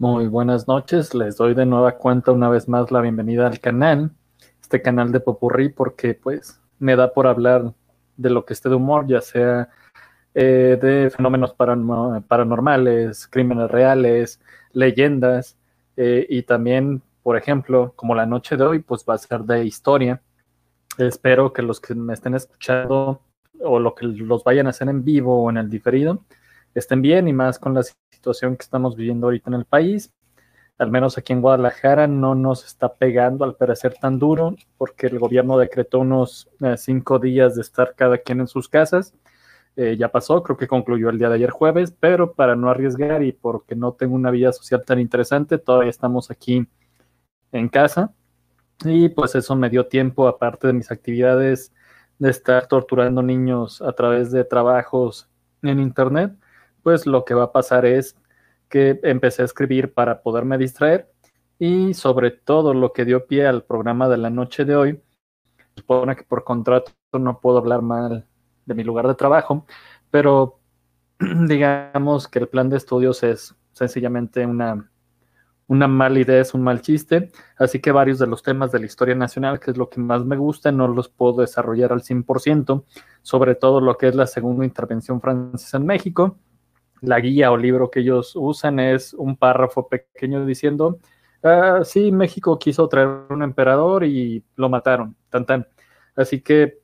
Muy buenas noches, les doy de nueva cuenta una vez más la bienvenida al canal, este canal de Popurrí, porque pues me da por hablar de lo que esté de humor, ya sea eh, de fenómenos paranormales, crímenes reales, leyendas, eh, y también, por ejemplo, como la noche de hoy, pues va a ser de historia. Espero que los que me estén escuchando o lo que los vayan a hacer en vivo o en el diferido, estén bien y más con la situación que estamos viviendo ahorita en el país. Al menos aquí en Guadalajara no nos está pegando al parecer tan duro porque el gobierno decretó unos eh, cinco días de estar cada quien en sus casas. Eh, ya pasó, creo que concluyó el día de ayer jueves, pero para no arriesgar y porque no tengo una vida social tan interesante, todavía estamos aquí en casa. Y pues eso me dio tiempo, aparte de mis actividades de estar torturando niños a través de trabajos en internet, pues lo que va a pasar es que empecé a escribir para poderme distraer y sobre todo lo que dio pie al programa de la noche de hoy, supone que por contrato no puedo hablar mal de mi lugar de trabajo, pero digamos que el plan de estudios es sencillamente una, una mala idea, es un mal chiste, así que varios de los temas de la historia nacional, que es lo que más me gusta, no los puedo desarrollar al 100%, sobre todo lo que es la segunda intervención francesa en México, la guía o libro que ellos usan es un párrafo pequeño diciendo, ah, sí, México quiso traer un emperador y lo mataron, tan tan. Así que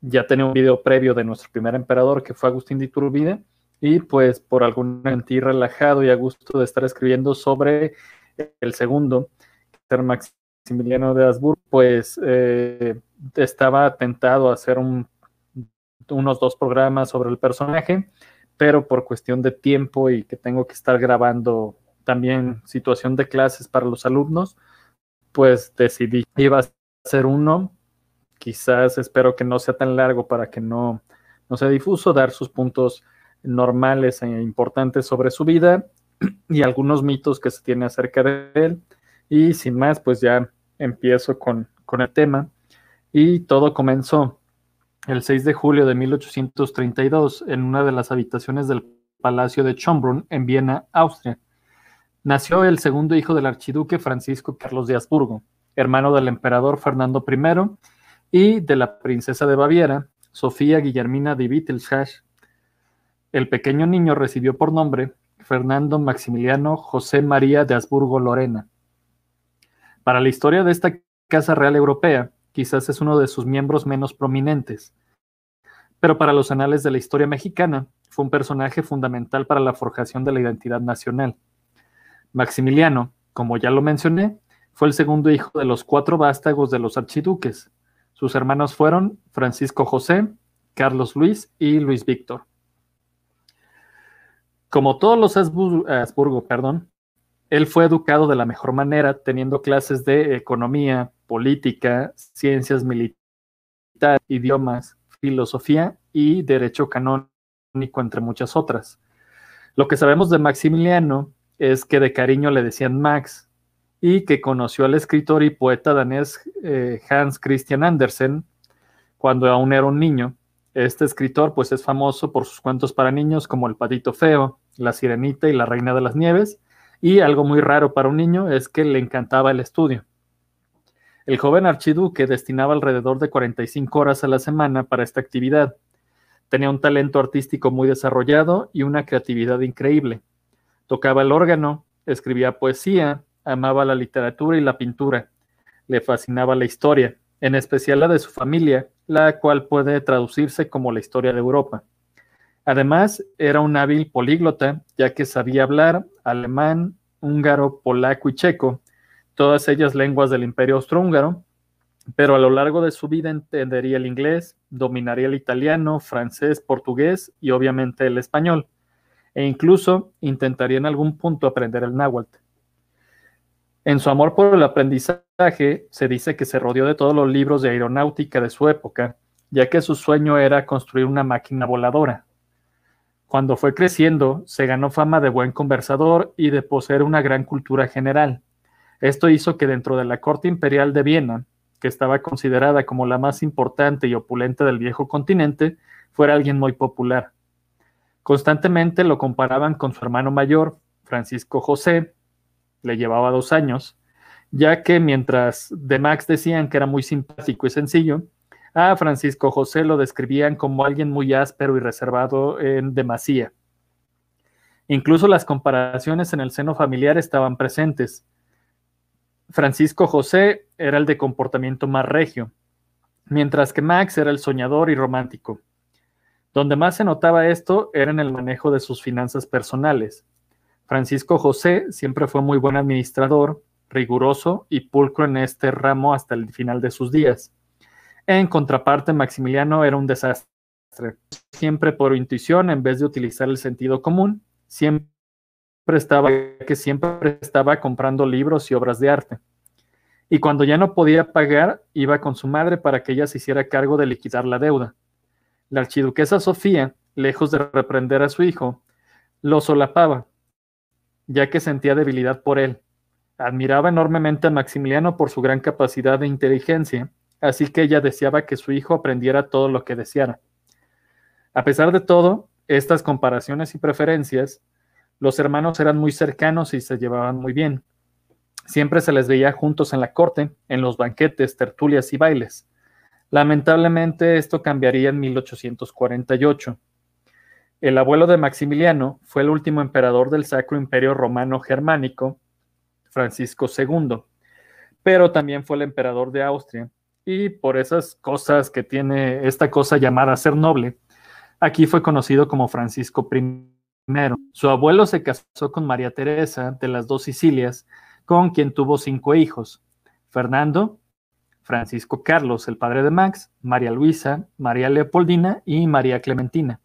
ya tenía un video previo de nuestro primer emperador que fue Agustín de Iturbide y pues por algún mentir relajado y a gusto de estar escribiendo sobre el segundo, ser Maximiliano de Habsburgo, pues eh, estaba tentado a hacer unos dos programas sobre el personaje pero por cuestión de tiempo y que tengo que estar grabando también situación de clases para los alumnos, pues decidí iba a ser uno, quizás espero que no sea tan largo para que no, no sea difuso, dar sus puntos normales e importantes sobre su vida y algunos mitos que se tiene acerca de él. Y sin más, pues ya empiezo con, con el tema. Y todo comenzó el 6 de julio de 1832 en una de las habitaciones del Palacio de Schönbrunn en Viena, Austria. Nació el segundo hijo del archiduque Francisco Carlos de Habsburgo, hermano del emperador Fernando I y de la princesa de Baviera, Sofía Guillermina de Wittelsbach. El pequeño niño recibió por nombre Fernando Maximiliano José María de Habsburgo Lorena. Para la historia de esta Casa Real Europea, quizás es uno de sus miembros menos prominentes, pero para los anales de la historia mexicana fue un personaje fundamental para la forjación de la identidad nacional. Maximiliano, como ya lo mencioné, fue el segundo hijo de los cuatro vástagos de los archiduques. Sus hermanos fueron Francisco José, Carlos Luis y Luis Víctor. Como todos los Habsburgo, perdón, él fue educado de la mejor manera, teniendo clases de economía, política, ciencias militares, idiomas, filosofía y derecho canónico, entre muchas otras. Lo que sabemos de Maximiliano es que de cariño le decían Max y que conoció al escritor y poeta danés eh, Hans Christian Andersen cuando aún era un niño. Este escritor pues es famoso por sus cuentos para niños como El patito feo, La sirenita y La reina de las nieves y algo muy raro para un niño es que le encantaba el estudio. El joven archiduque destinaba alrededor de 45 horas a la semana para esta actividad. Tenía un talento artístico muy desarrollado y una creatividad increíble. Tocaba el órgano, escribía poesía, amaba la literatura y la pintura. Le fascinaba la historia, en especial la de su familia, la cual puede traducirse como la historia de Europa. Además, era un hábil políglota, ya que sabía hablar alemán, húngaro, polaco y checo, todas ellas lenguas del imperio austrohúngaro, pero a lo largo de su vida entendería el inglés, dominaría el italiano, francés, portugués y obviamente el español, e incluso intentaría en algún punto aprender el náhuatl. En su amor por el aprendizaje, se dice que se rodeó de todos los libros de aeronáutica de su época, ya que su sueño era construir una máquina voladora. Cuando fue creciendo, se ganó fama de buen conversador y de poseer una gran cultura general. Esto hizo que dentro de la corte imperial de Viena, que estaba considerada como la más importante y opulenta del viejo continente, fuera alguien muy popular. Constantemente lo comparaban con su hermano mayor, Francisco José, le llevaba dos años, ya que mientras de Max decían que era muy simpático y sencillo, a Francisco José lo describían como alguien muy áspero y reservado en demasía. Incluso las comparaciones en el seno familiar estaban presentes. Francisco José era el de comportamiento más regio, mientras que Max era el soñador y romántico. Donde más se notaba esto era en el manejo de sus finanzas personales. Francisco José siempre fue muy buen administrador, riguroso y pulcro en este ramo hasta el final de sus días. En contraparte, Maximiliano era un desastre. Siempre por intuición, en vez de utilizar el sentido común, siempre estaba, que siempre estaba comprando libros y obras de arte. Y cuando ya no podía pagar, iba con su madre para que ella se hiciera cargo de liquidar la deuda. La archiduquesa Sofía, lejos de reprender a su hijo, lo solapaba, ya que sentía debilidad por él. Admiraba enormemente a Maximiliano por su gran capacidad de inteligencia así que ella deseaba que su hijo aprendiera todo lo que deseara. A pesar de todo, estas comparaciones y preferencias, los hermanos eran muy cercanos y se llevaban muy bien. Siempre se les veía juntos en la corte, en los banquetes, tertulias y bailes. Lamentablemente esto cambiaría en 1848. El abuelo de Maximiliano fue el último emperador del Sacro Imperio Romano Germánico, Francisco II, pero también fue el emperador de Austria y por esas cosas que tiene esta cosa llamada ser noble, aquí fue conocido como Francisco I. Su abuelo se casó con María Teresa de las dos Sicilias, con quien tuvo cinco hijos, Fernando, Francisco Carlos, el padre de Max, María Luisa, María Leopoldina y María Clementina.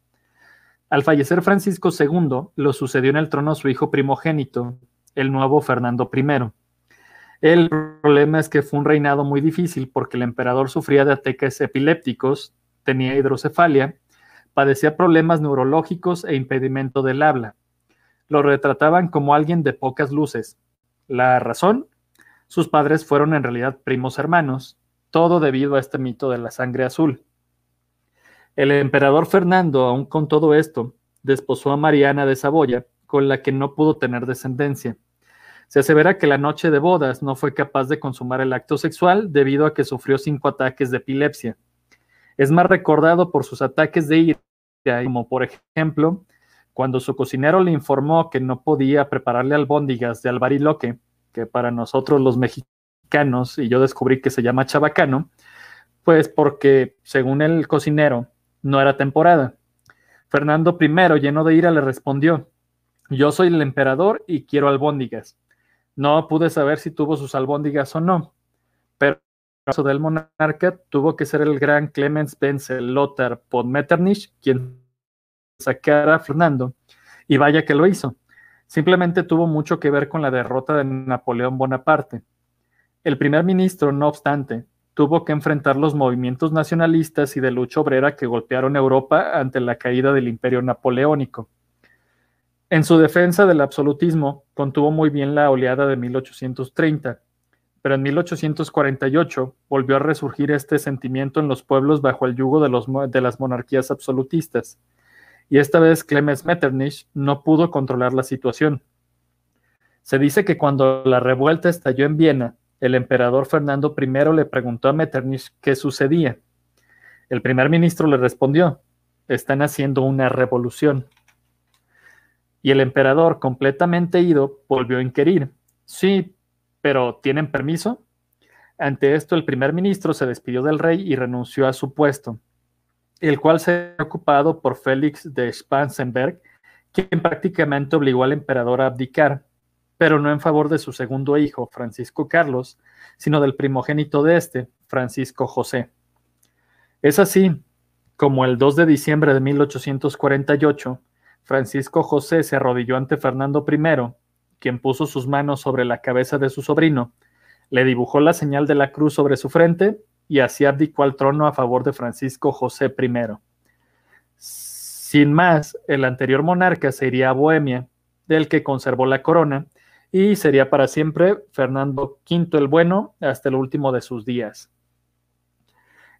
Al fallecer Francisco II, lo sucedió en el trono su hijo primogénito, el nuevo Fernando I. El problema es que fue un reinado muy difícil porque el emperador sufría de ataques epilépticos, tenía hidrocefalia, padecía problemas neurológicos e impedimento del habla. Lo retrataban como alguien de pocas luces. La razón, sus padres fueron en realidad primos hermanos, todo debido a este mito de la sangre azul. El emperador Fernando, aun con todo esto, desposó a Mariana de Saboya, con la que no pudo tener descendencia. Se asevera que la noche de bodas no fue capaz de consumar el acto sexual debido a que sufrió cinco ataques de epilepsia. Es más recordado por sus ataques de como por ejemplo, cuando su cocinero le informó que no podía prepararle albóndigas de albariloque, que para nosotros los mexicanos, y yo descubrí que se llama chabacano, pues porque, según el cocinero, no era temporada. Fernando I, lleno de ira, le respondió, yo soy el emperador y quiero albóndigas. No pude saber si tuvo sus albóndigas o no, pero caso del monarca tuvo que ser el gran Clemens Wenzel Lothar von Metternich quien sacara a Fernando, y vaya que lo hizo. Simplemente tuvo mucho que ver con la derrota de Napoleón Bonaparte. El primer ministro, no obstante, tuvo que enfrentar los movimientos nacionalistas y de lucha obrera que golpearon Europa ante la caída del imperio napoleónico. En su defensa del absolutismo, contuvo muy bien la oleada de 1830, pero en 1848 volvió a resurgir este sentimiento en los pueblos bajo el yugo de, las monarquías absolutistas, y esta vez Clemens Metternich no pudo controlar la situación. Se dice que cuando la revuelta estalló en Viena, el emperador Fernando I le preguntó a Metternich qué sucedía. El primer ministro le respondió, están haciendo una revolución y el emperador, completamente ido, volvió a inquirir. Sí, pero ¿tienen permiso? Ante esto, el primer ministro se despidió del rey y renunció a su puesto, el cual se ocupado por Félix de Spansenberg, quien prácticamente obligó al emperador a abdicar, pero no en favor de su segundo hijo, Francisco Carlos, sino del primogénito de este, Francisco José. Es así como el 2 de diciembre de 1848, Francisco José se arrodilló ante Fernando I, quien puso sus manos sobre la cabeza de su sobrino, le dibujó la señal de la cruz sobre su frente y así abdicó al trono a favor de Francisco José I. Sin más, el anterior monarca se iría a Bohemia, del que conservó la corona, y sería para siempre Fernando V el Bueno hasta el último de sus días.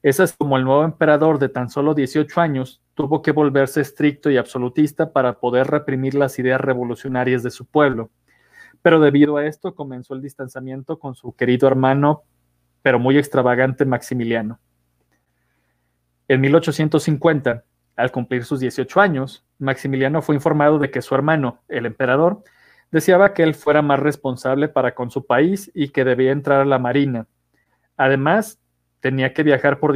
Es como el nuevo emperador de tan solo 18 años tuvo que volverse estricto y absolutista para poder reprimir las ideas revolucionarias de su pueblo, pero debido a esto comenzó el distanciamiento con su querido hermano, pero muy extravagante Maximiliano. En 1850, al cumplir sus 18 años, Maximiliano fue informado de que su hermano, el emperador, deseaba que él fuera más responsable para con su país y que debía entrar a la marina. Además, tenía que viajar por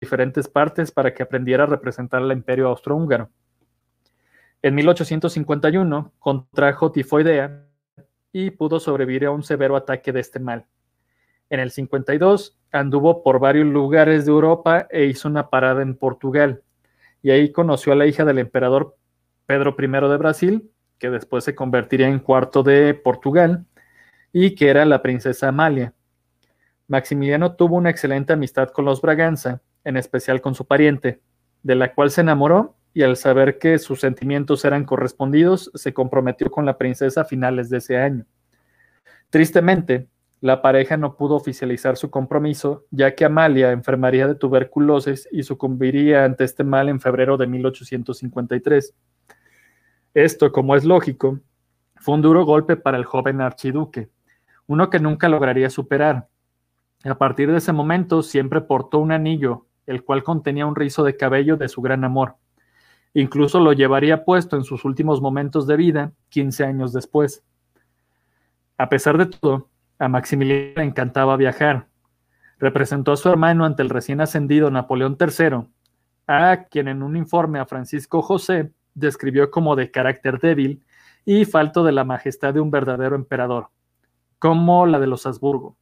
diferentes partes para que aprendiera a representar al imperio austrohúngaro. En 1851 contrajo tifoidea y pudo sobrevivir a un severo ataque de este mal. En el 52 anduvo por varios lugares de Europa e hizo una parada en Portugal, y ahí conoció a la hija del emperador Pedro I de Brasil, que después se convertiría en cuarto de Portugal, y que era la princesa Amalia. Maximiliano tuvo una excelente amistad con los Braganza, en especial con su pariente, de la cual se enamoró y al saber que sus sentimientos eran correspondidos, se comprometió con la princesa a finales de ese año. Tristemente, la pareja no pudo oficializar su compromiso, ya que Amalia enfermaría de tuberculosis y sucumbiría ante este mal en febrero de 1853. Esto, como es lógico, fue un duro golpe para el joven archiduque, uno que nunca lograría superar. A partir de ese momento siempre portó un anillo, el cual contenía un rizo de cabello de su gran amor. Incluso lo llevaría puesto en sus últimos momentos de vida, 15 años después. A pesar de todo, a Maximiliano le encantaba viajar. Representó a su hermano ante el recién ascendido Napoleón III, a quien en un informe a Francisco José describió como de carácter débil y falto de la majestad de un verdadero emperador, como la de los Habsburgo.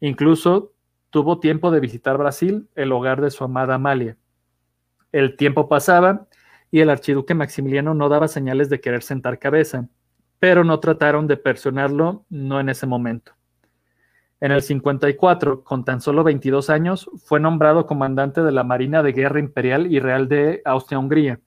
Incluso tuvo tiempo de visitar Brasil, el hogar de su amada Amalia. El tiempo pasaba y el archiduque Maximiliano no daba señales de querer sentar cabeza, pero no trataron de personarlo, no en ese momento. En el 54, con tan solo 22 años, fue nombrado comandante de la Marina de Guerra Imperial y Real de Austria-Hungría.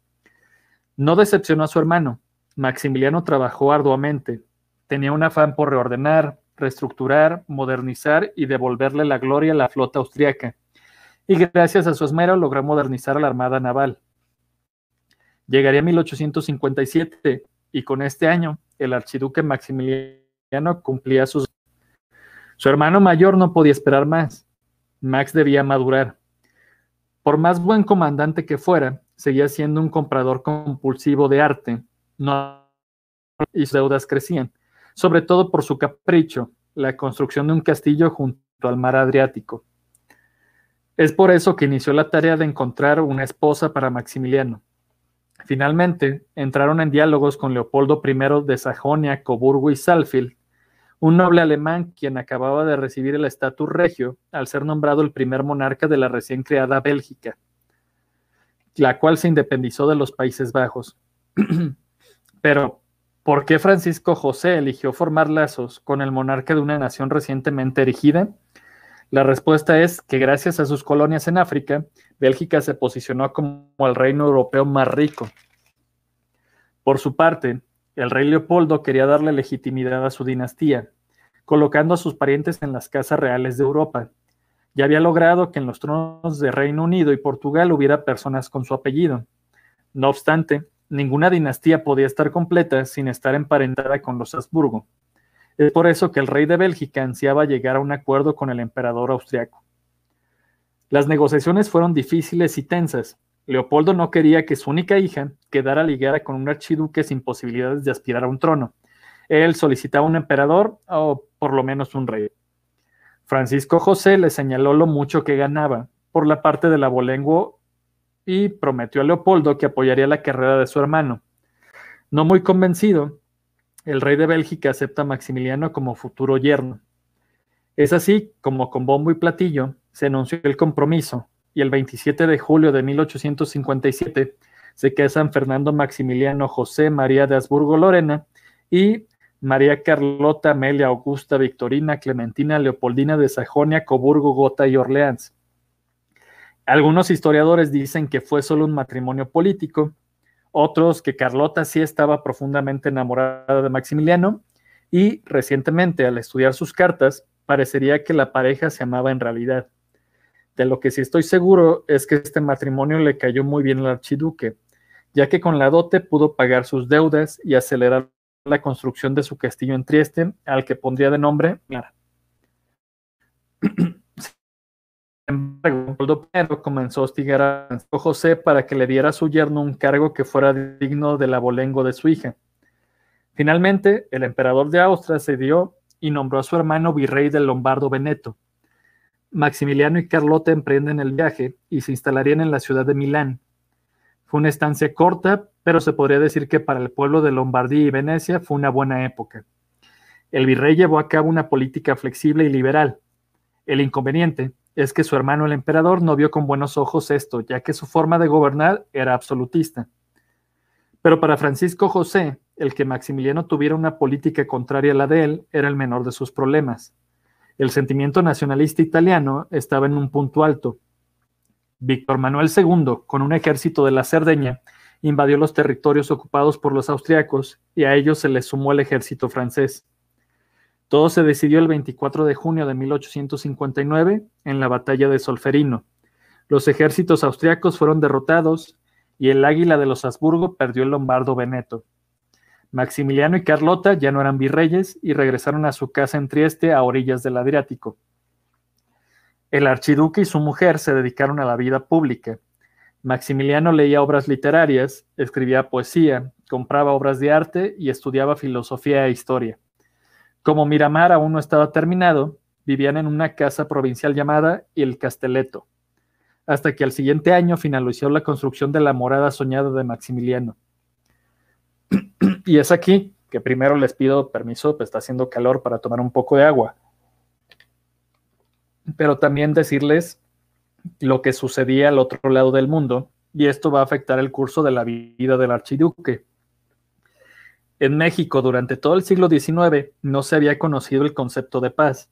No decepcionó a su hermano. Maximiliano trabajó arduamente. Tenía un afán por reordenar, reestructurar, modernizar y devolverle la gloria a la flota austriaca. Y gracias a su esmero logró modernizar a la Armada Naval. Llegaría 1857 y con este año el archiduque Maximiliano cumplía sus... Su hermano mayor no podía esperar más. Max debía madurar. Por más buen comandante que fuera, seguía siendo un comprador compulsivo de arte. Y sus deudas crecían, sobre todo por su capricho, la construcción de un castillo junto al mar Adriático. Es por eso que inició la tarea de encontrar una esposa para Maximiliano. Finalmente, entraron en diálogos con Leopoldo I de Sajonia, Coburgo y Salfield, un noble alemán quien acababa de recibir el estatus regio al ser nombrado el primer monarca de la recién creada Bélgica, la cual se independizó de los Países Bajos. Pero, ¿por qué Francisco José eligió formar lazos con el monarca de una nación recientemente erigida? La respuesta es que gracias a sus colonias en África, Bélgica se posicionó como el reino europeo más rico. Por su parte, el rey Leopoldo quería darle legitimidad a su dinastía, colocando a sus parientes en las casas reales de Europa. Ya había logrado que en los tronos de Reino Unido y Portugal hubiera personas con su apellido. No obstante, ninguna dinastía podía estar completa sin estar emparentada con los Habsburgo. Es por eso que el rey de Bélgica ansiaba llegar a un acuerdo con el emperador austriaco. Las negociaciones fueron difíciles y tensas. Leopoldo no quería que su única hija quedara ligada con un archiduque sin posibilidades de aspirar a un trono. Él solicitaba un emperador o por lo menos un rey. Francisco José le señaló lo mucho que ganaba por la parte del abolengo y prometió a Leopoldo que apoyaría la carrera de su hermano. No muy convencido, el rey de Bélgica acepta a Maximiliano como futuro yerno. Es así como con bombo y platillo se anunció el compromiso y el 27 de julio de 1857 se casan Fernando Maximiliano José María de Habsburgo Lorena y María Carlota Amelia Augusta Victorina Clementina Leopoldina de Sajonia, Coburgo, Gotha y Orleans. Algunos historiadores dicen que fue solo un matrimonio político, otros que Carlota sí estaba profundamente enamorada de Maximiliano y recientemente al estudiar sus cartas parecería que la pareja se amaba en realidad. De lo que sí estoy seguro es que este matrimonio le cayó muy bien al archiduque, ya que con la dote pudo pagar sus deudas y acelerar la construcción de su castillo en Trieste, al que pondría de nombre Mara. Embargo, Leopoldo comenzó a hostigar a José para que le diera a su yerno un cargo que fuera digno del abolengo de su hija. Finalmente, el emperador de Austria cedió y nombró a su hermano virrey del Lombardo Veneto. Maximiliano y Carlota emprenden el viaje y se instalarían en la ciudad de Milán. Fue una estancia corta, pero se podría decir que para el pueblo de Lombardía y Venecia fue una buena época. El virrey llevó a cabo una política flexible y liberal. El inconveniente es que su hermano el emperador no vio con buenos ojos esto, ya que su forma de gobernar era absolutista. Pero para Francisco José, el que Maximiliano tuviera una política contraria a la de él era el menor de sus problemas. El sentimiento nacionalista italiano estaba en un punto alto. Víctor Manuel II, con un ejército de la Cerdeña, invadió los territorios ocupados por los austriacos y a ellos se les sumó el ejército francés. Todo se decidió el 24 de junio de 1859 en la batalla de Solferino. Los ejércitos austriacos fueron derrotados y el águila de los Habsburgo perdió el lombardo Veneto. Maximiliano y Carlota ya no eran virreyes y regresaron a su casa en Trieste a orillas del Adriático. El archiduque y su mujer se dedicaron a la vida pública. Maximiliano leía obras literarias, escribía poesía, compraba obras de arte y estudiaba filosofía e historia. Como Miramar aún no estaba terminado, vivían en una casa provincial llamada El Castelletto, hasta que al siguiente año finalizó la construcción de la morada soñada de Maximiliano. Y es aquí que primero les pido permiso, pues está haciendo calor para tomar un poco de agua. Pero también decirles lo que sucedía al otro lado del mundo, y esto va a afectar el curso de la vida del archiduque. En México, durante todo el siglo XIX, no se había conocido el concepto de paz.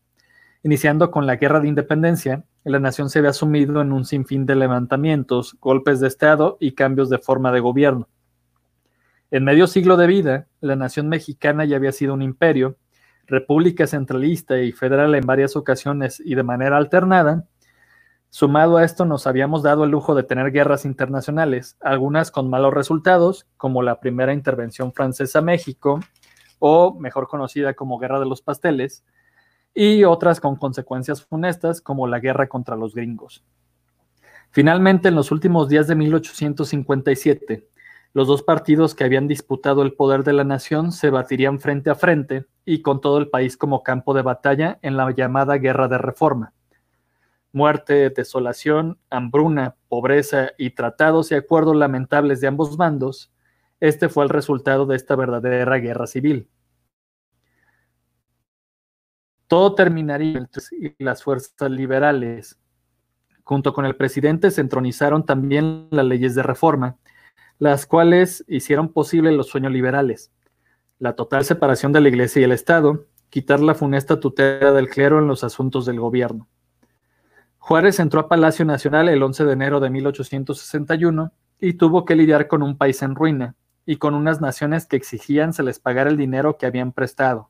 Iniciando con la Guerra de Independencia, la nación se había sumido en un sinfín de levantamientos, golpes de Estado y cambios de forma de gobierno. En medio siglo de vida, la nación mexicana ya había sido un imperio, república centralista y federal en varias ocasiones y de manera alternada. Sumado a esto, nos habíamos dado el lujo de tener guerras internacionales, algunas con malos resultados, como la primera intervención francesa a México, o mejor conocida como Guerra de los Pasteles, y otras con consecuencias funestas, como la guerra contra los gringos. Finalmente, en los últimos días de 1857, los dos partidos que habían disputado el poder de la nación se batirían frente a frente y con todo el país como campo de batalla en la llamada Guerra de Reforma. Muerte, desolación, hambruna, pobreza y tratados y acuerdos lamentables de ambos bandos, este fue el resultado de esta verdadera guerra civil. Todo terminaría y las fuerzas liberales, junto con el presidente, se entronizaron también las leyes de reforma, las cuales hicieron posible los sueños liberales, la total separación de la Iglesia y el Estado, quitar la funesta tutela del clero en los asuntos del gobierno. Juárez entró a Palacio Nacional el 11 de enero de 1861 y tuvo que lidiar con un país en ruina y con unas naciones que exigían se les pagara el dinero que habían prestado.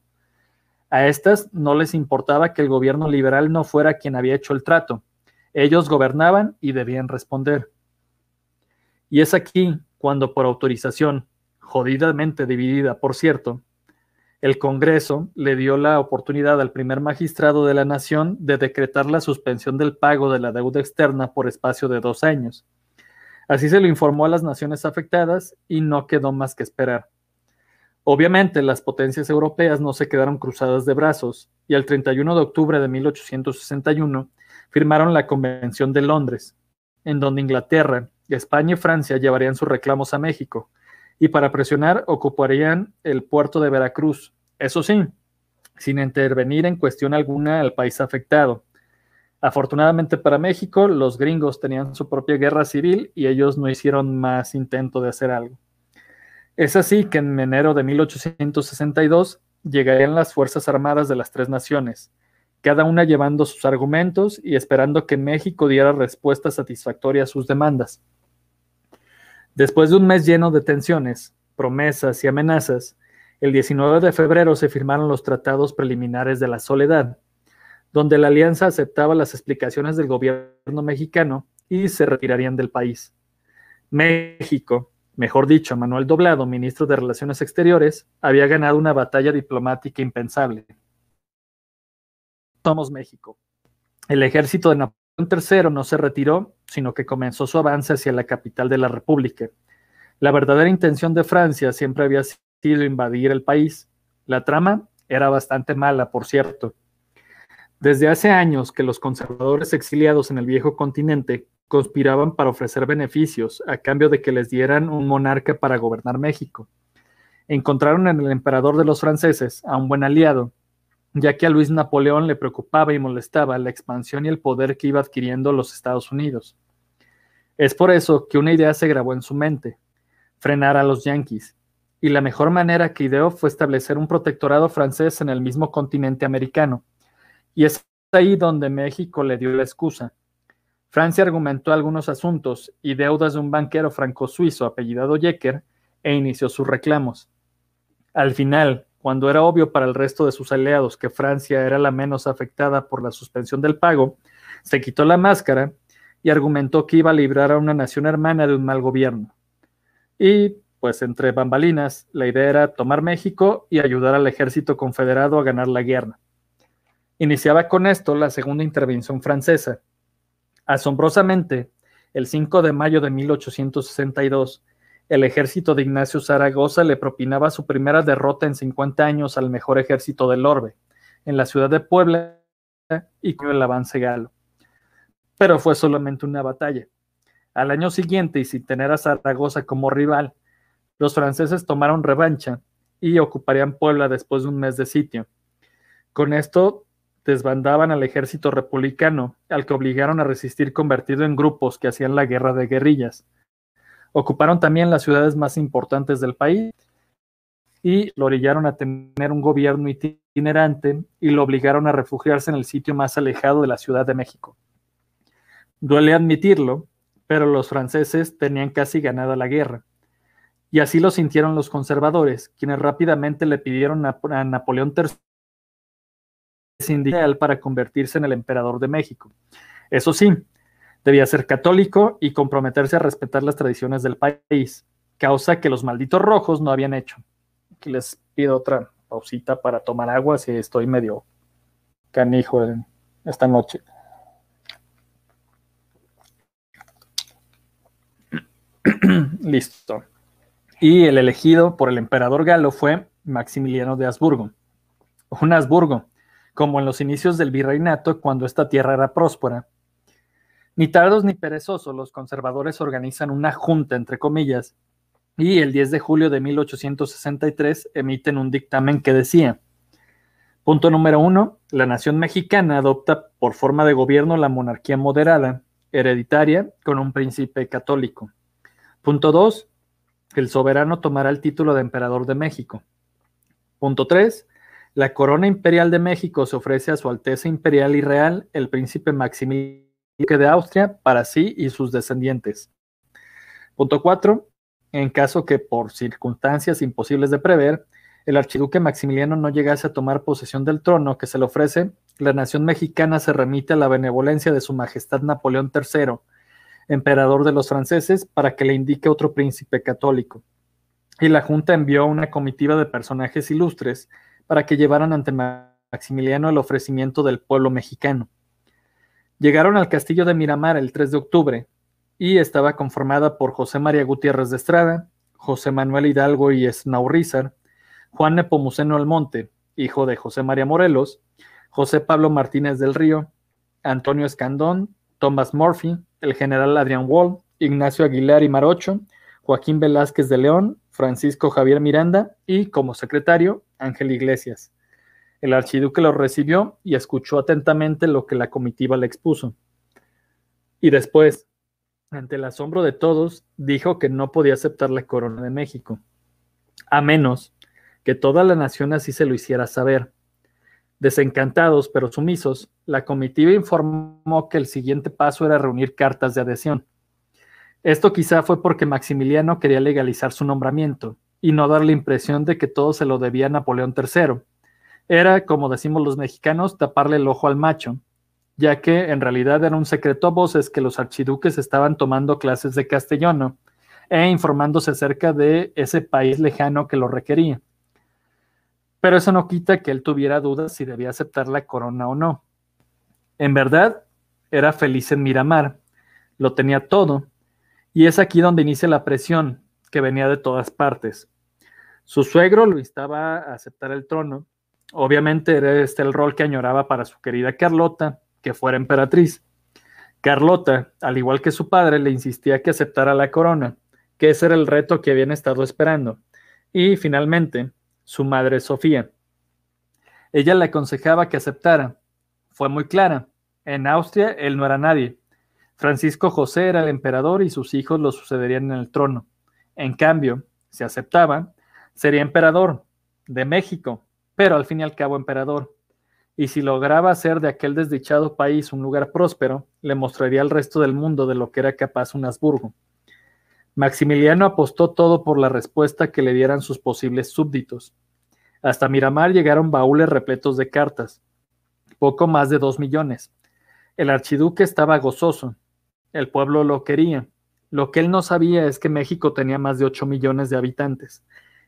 A estas no les importaba que el gobierno liberal no fuera quien había hecho el trato. Ellos gobernaban y debían responder. Y es aquí cuando por autorización, jodidamente dividida, por cierto, el Congreso le dio la oportunidad al primer magistrado de la nación de decretar la suspensión del pago de la deuda externa por espacio de dos años. Así se lo informó a las naciones afectadas y no quedó más que esperar. Obviamente las potencias europeas no se quedaron cruzadas de brazos y el 31 de octubre de 1861 firmaron la Convención de Londres, en donde Inglaterra, España y Francia llevarían sus reclamos a México y para presionar ocuparían el puerto de Veracruz, eso sí, sin intervenir en cuestión alguna al país afectado. Afortunadamente para México, los gringos tenían su propia guerra civil y ellos no hicieron más intento de hacer algo. Es así que en enero de 1862 llegarían las Fuerzas Armadas de las tres naciones, cada una llevando sus argumentos y esperando que México diera respuesta satisfactoria a sus demandas. Después de un mes lleno de tensiones, promesas y amenazas, el 19 de febrero se firmaron los tratados preliminares de la Soledad, donde la alianza aceptaba las explicaciones del gobierno mexicano y se retirarían del país. México, mejor dicho, Manuel Doblado, ministro de Relaciones Exteriores, había ganado una batalla diplomática impensable. Somos México. El ejército de Napoleón III no se retiró, sino que comenzó su avance hacia la capital de la República. La verdadera intención de Francia siempre había sido invadir el país. La trama era bastante mala, por cierto. Desde hace años que los conservadores exiliados en el viejo continente conspiraban para ofrecer beneficios a cambio de que les dieran un monarca para gobernar México. Encontraron en el emperador de los franceses a un buen aliado, ya que a Luis Napoleón le preocupaba y molestaba la expansión y el poder que iba adquiriendo los Estados Unidos. Es por eso que una idea se grabó en su mente, frenar a los yanquis, y la mejor manera que ideó fue establecer un protectorado francés en el mismo continente americano, y es ahí donde México le dio la excusa Francia argumentó algunos asuntos y deudas de un banquero franco-suizo apellidado Jecker e inició sus reclamos. Al final, cuando era obvio para el resto de sus aliados que Francia era la menos afectada por la suspensión del pago, se quitó la máscara y argumentó que iba a librar a una nación hermana de un mal gobierno. Y, pues entre bambalinas, la idea era tomar México y ayudar al ejército confederado a ganar la guerra. Iniciaba con esto la segunda intervención francesa, Asombrosamente, el 5 de mayo de 1862, el ejército de Ignacio Zaragoza le propinaba su primera derrota en 50 años al mejor ejército del orbe, en la ciudad de Puebla y con el avance galo. Pero fue solamente una batalla. Al año siguiente, y sin tener a Zaragoza como rival, los franceses tomaron revancha y ocuparían Puebla después de un mes de sitio. Con esto desbandaban al ejército republicano, al que obligaron a resistir convertido en grupos que hacían la guerra de guerrillas. Ocuparon también las ciudades más importantes del país y lo orillaron a tener un gobierno itinerante y lo obligaron a refugiarse en el sitio más alejado de la Ciudad de México. Duele admitirlo, pero los franceses tenían casi ganada la guerra. Y así lo sintieron los conservadores, quienes rápidamente le pidieron a, Napoleón III ideal para convertirse en el emperador de México. Eso sí, debía ser católico y comprometerse a respetar las tradiciones del país, causa que los malditos rojos no habían hecho. Aquí les pido otra pausita para tomar agua si estoy medio canijo esta noche. Listo. Y el elegido por el emperador galo fue Maximiliano de Habsburgo. Un Habsburgo, como en los inicios del virreinato cuando esta tierra era próspera. Ni tardos ni perezosos, los conservadores organizan una junta, entre comillas, y el 10 de julio de 1863 emiten un dictamen que decía, punto número uno, la nación mexicana adopta por forma de gobierno la monarquía moderada, hereditaria, con un príncipe católico. Punto dos, el soberano tomará el título de emperador de México. Punto tres, la corona imperial de México se ofrece a su Alteza Imperial y Real, el príncipe Maximiliano de Austria, para sí y sus descendientes. Punto 4. En caso que por circunstancias imposibles de prever, el archiduque Maximiliano no llegase a tomar posesión del trono que se le ofrece, la nación mexicana se remite a la benevolencia de su Majestad Napoleón III, emperador de los franceses, para que le indique otro príncipe católico. Y la Junta envió una comitiva de personajes ilustres para que llevaran ante Maximiliano el ofrecimiento del pueblo mexicano. Llegaron al castillo de Miramar el 3 de octubre y estaba conformada por José María Gutiérrez de Estrada, José Manuel Hidalgo y Esnaurizar, Juan Nepomuceno Almonte, hijo de José María Morelos, José Pablo Martínez del Río, Antonio Escandón, Thomas Murphy, el general Adrián Wall, Ignacio Aguilar y Marocho, Joaquín Velázquez de León, Francisco Javier Miranda y, como secretario, Ángel Iglesias. El archiduque lo recibió y escuchó atentamente lo que la comitiva le expuso. Y después, ante el asombro de todos, dijo que no podía aceptar la corona de México, a menos que toda la nación así se lo hiciera saber. Desencantados pero sumisos, la comitiva informó que el siguiente paso era reunir cartas de adhesión. Esto quizá fue porque Maximiliano quería legalizar su nombramiento y no dar la impresión de que todo se lo debía a Napoleón III. Era, como decimos los mexicanos, taparle el ojo al macho, ya que en realidad era un secreto a voces que los archiduques estaban tomando clases de castellano e informándose acerca de ese país lejano que lo requería. Pero eso no quita que él tuviera dudas si debía aceptar la corona o no. En verdad, era feliz en Miramar, lo tenía todo, y es aquí donde inicia la presión que venía de todas partes. Su suegro lo instaba a aceptar el trono. Obviamente era este el rol que añoraba para su querida Carlota, que fuera emperatriz. Carlota, al igual que su padre, le insistía que aceptara la corona, que ese era el reto que habían estado esperando. Y finalmente, su madre Sofía. Ella le aconsejaba que aceptara. Fue muy clara. En Austria él no era nadie. Francisco José era el emperador y sus hijos lo sucederían en el trono. En cambio, si aceptaba, sería emperador de México, pero al fin y al cabo emperador. Y si lograba hacer de aquel desdichado país un lugar próspero, le mostraría al resto del mundo de lo que era capaz un Habsburgo. Maximiliano apostó todo por la respuesta que le dieran sus posibles súbditos. Hasta Miramar llegaron baúles repletos de cartas, poco más de dos millones. El archiduque estaba gozoso. El pueblo lo quería. Lo que él no sabía es que México tenía más de ocho millones de habitantes.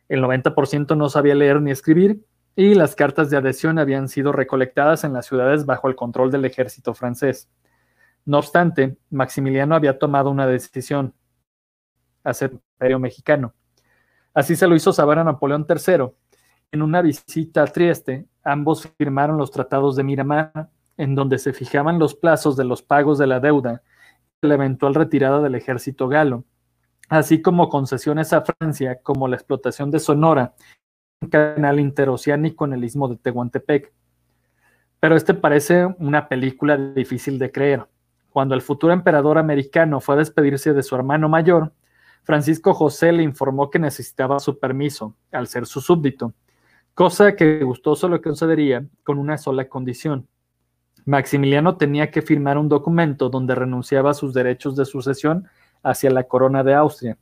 El 90% no sabía leer ni escribir y las cartas de adhesión habían sido recolectadas en las ciudades bajo el control del ejército francés. No obstante, Maximiliano había tomado una decisión, hacer imperio mexicano. Así se lo hizo saber a Napoleón III. En una visita a Trieste, ambos firmaron los tratados de Miramar, en donde se fijaban los plazos de los pagos de la deuda y la eventual retirada del ejército galo, así como concesiones a Francia como la explotación de Sonora canal interoceánico en el istmo de Tehuantepec. Pero este parece una película difícil de creer. Cuando el futuro emperador americano fue a despedirse de su hermano mayor, Francisco José le informó que necesitaba su permiso, al ser su súbdito, cosa que gustoso lo concedería con una sola condición. Maximiliano tenía que firmar un documento donde renunciaba a sus derechos de sucesión hacia la corona de Austria.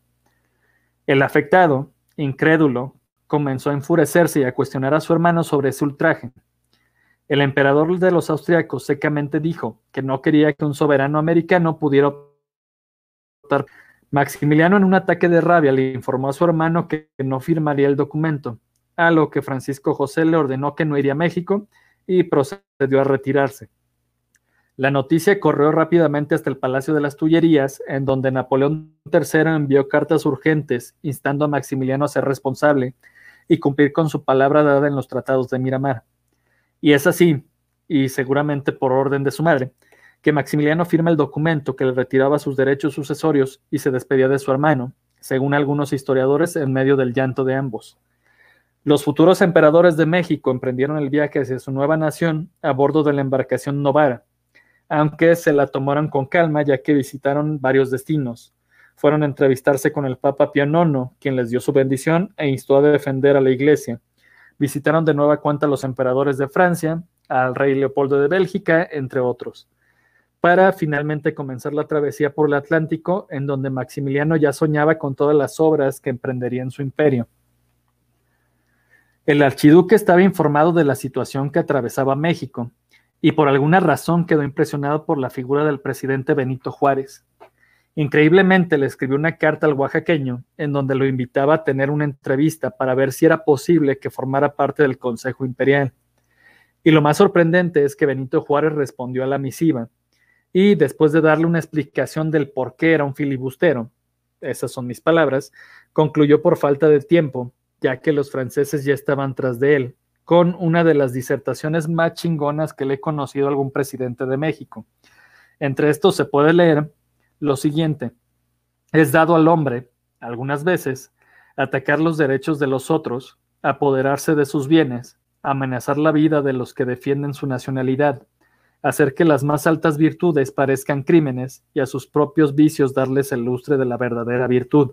El afectado, incrédulo, comenzó a enfurecerse y a cuestionar a su hermano sobre ese ultraje. El emperador de los austriacos secamente dijo que no quería que un soberano americano pudiera optar. Maximiliano en un ataque de rabia le informó a su hermano que no firmaría el documento, a lo que Francisco José le ordenó que no iría a México y procedió a retirarse. La noticia corrió rápidamente hasta el Palacio de las Tullerías, en donde Napoleón III envió cartas urgentes instando a Maximiliano a ser responsable y cumplir con su palabra dada en los tratados de Miramar. Y es así, y seguramente por orden de su madre, que Maximiliano firma el documento que le retiraba sus derechos sucesorios y se despedía de su hermano, según algunos historiadores, en medio del llanto de ambos. Los futuros emperadores de México emprendieron el viaje hacia su nueva nación a bordo de la embarcación Novara, aunque se la tomaron con calma ya que visitaron varios destinos, fueron a entrevistarse con el Papa Pío IX, quien les dio su bendición e instó a defender a la iglesia. Visitaron de nueva cuenta a los emperadores de Francia, al rey Leopoldo de Bélgica, entre otros, para finalmente comenzar la travesía por el Atlántico, en donde Maximiliano ya soñaba con todas las obras que emprendería en su imperio. El archiduque estaba informado de la situación que atravesaba México y por alguna razón quedó impresionado por la figura del presidente Benito Juárez. Increíblemente le escribió una carta al oaxaqueño en donde lo invitaba a tener una entrevista para ver si era posible que formara parte del Consejo Imperial. Y lo más sorprendente es que Benito Juárez respondió a la misiva y después de darle una explicación del por qué era un filibustero, esas son mis palabras, concluyó por falta de tiempo, ya que los franceses ya estaban tras de él, con una de las disertaciones más chingonas que le he conocido a algún presidente de México. Entre estos se puede leer lo siguiente, es dado al hombre, algunas veces, atacar los derechos de los otros, apoderarse de sus bienes, amenazar la vida de los que defienden su nacionalidad, hacer que las más altas virtudes parezcan crímenes y a sus propios vicios darles el lustre de la verdadera virtud.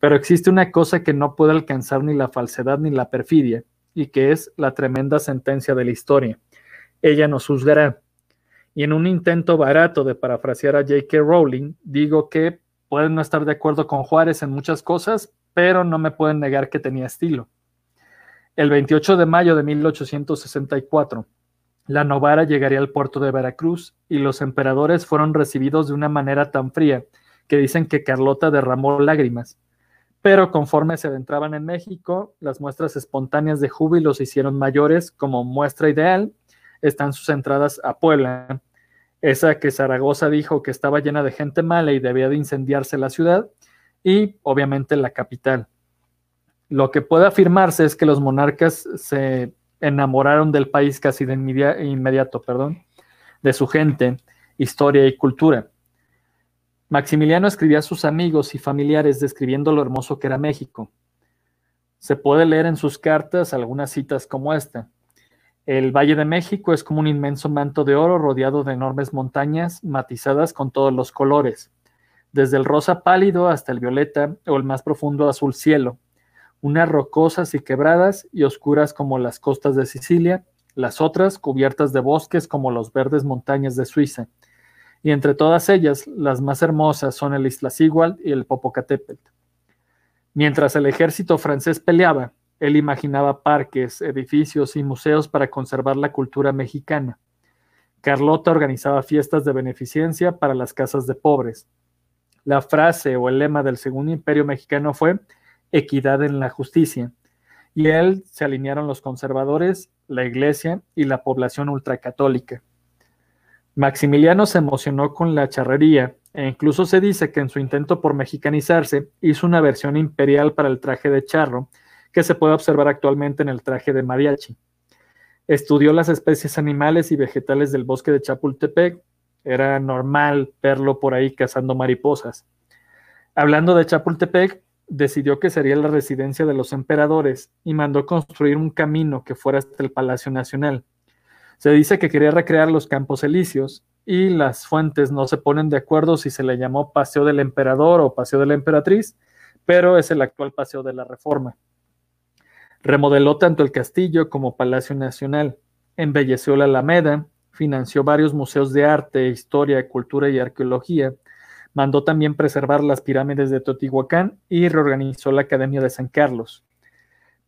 Pero existe una cosa que no puede alcanzar ni la falsedad ni la perfidia, y que es la tremenda sentencia de la historia. Ella nos juzgará, y en un intento barato de parafrasear a J.K. Rowling, digo que pueden no estar de acuerdo con Juárez en muchas cosas, pero no me pueden negar que tenía estilo. El 28 de mayo de 1864, la Novara llegaría al puerto de Veracruz y los emperadores fueron recibidos de una manera tan fría que dicen que Carlota derramó lágrimas. Pero conforme se adentraban en México, las muestras espontáneas de júbilo se hicieron mayores. Como muestra ideal están sus entradas a Puebla, esa que Zaragoza dijo que estaba llena de gente mala y debía de incendiarse la ciudad, y obviamente la capital. Lo que puede afirmarse es que los monarcas se enamoraron del país casi de inmediato, perdón, de su gente, historia y cultura. Maximiliano escribía a sus amigos y familiares describiendo lo hermoso que era México. Se puede leer en sus cartas algunas citas como esta. El Valle de México es como un inmenso manto de oro rodeado de enormes montañas matizadas con todos los colores, desde el rosa pálido hasta el violeta o el más profundo azul cielo, unas rocosas y quebradas y oscuras como las costas de Sicilia, las otras cubiertas de bosques como los verdes montañas de Suiza, y entre todas ellas las más hermosas son el Iztaccíhuatl y el Popocatépetl. Mientras el ejército francés peleaba, él imaginaba parques, edificios y museos para conservar la cultura mexicana. Carlota organizaba fiestas de beneficencia para las casas de pobres. La frase o el lema del Segundo Imperio Mexicano fue equidad en la justicia, y él se alinearon los conservadores, la iglesia y la población ultracatólica. Maximiliano se emocionó con la charrería e incluso se dice que en su intento por mexicanizarse hizo una versión imperial para el traje de charro que se puede observar actualmente en el traje de mariachi. Estudió las especies animales y vegetales del bosque de Chapultepec. Era normal verlo por ahí cazando mariposas. Hablando de Chapultepec, decidió que sería la residencia de los emperadores y mandó construir un camino que fuera hasta el Palacio Nacional. Se dice que quería recrear los campos elíseos y las fuentes no se ponen de acuerdo si se le llamó Paseo del Emperador o Paseo de la Emperatriz, pero es el actual Paseo de la Reforma. Remodeló tanto el castillo como Palacio Nacional, embelleció la Alameda, financió varios museos de arte, historia, cultura y arqueología, mandó también preservar las pirámides de Teotihuacán y reorganizó la Academia de San Carlos.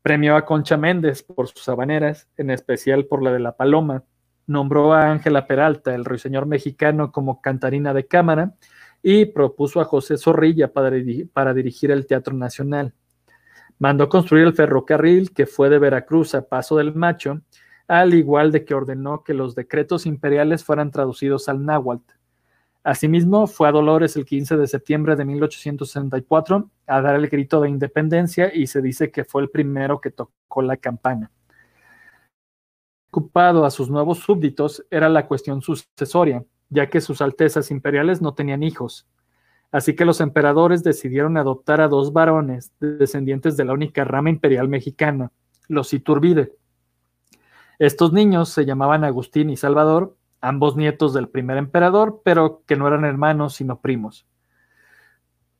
Premió a Concha Méndez por sus habaneras, en especial por la de la Paloma. Nombró a Ángela Peralta, el ruiseñor mexicano, como cantarina de cámara y propuso a José Zorrilla para, para dirigir el Teatro Nacional. Mandó construir el ferrocarril que fue de Veracruz a Paso del Macho, al igual de que ordenó que los decretos imperiales fueran traducidos al náhuatl. Asimismo, fue a Dolores el 15 de septiembre de 1864 a dar el grito de independencia y se dice que fue el primero que tocó la campana. Ocupado a sus nuevos súbditos era la cuestión sucesoria, ya que sus altezas imperiales no tenían hijos. Así que los emperadores decidieron adoptar a dos varones descendientes de la única rama imperial mexicana, los Iturbide. Estos niños se llamaban Agustín y Salvador, ambos nietos del primer emperador, pero que no eran hermanos sino primos.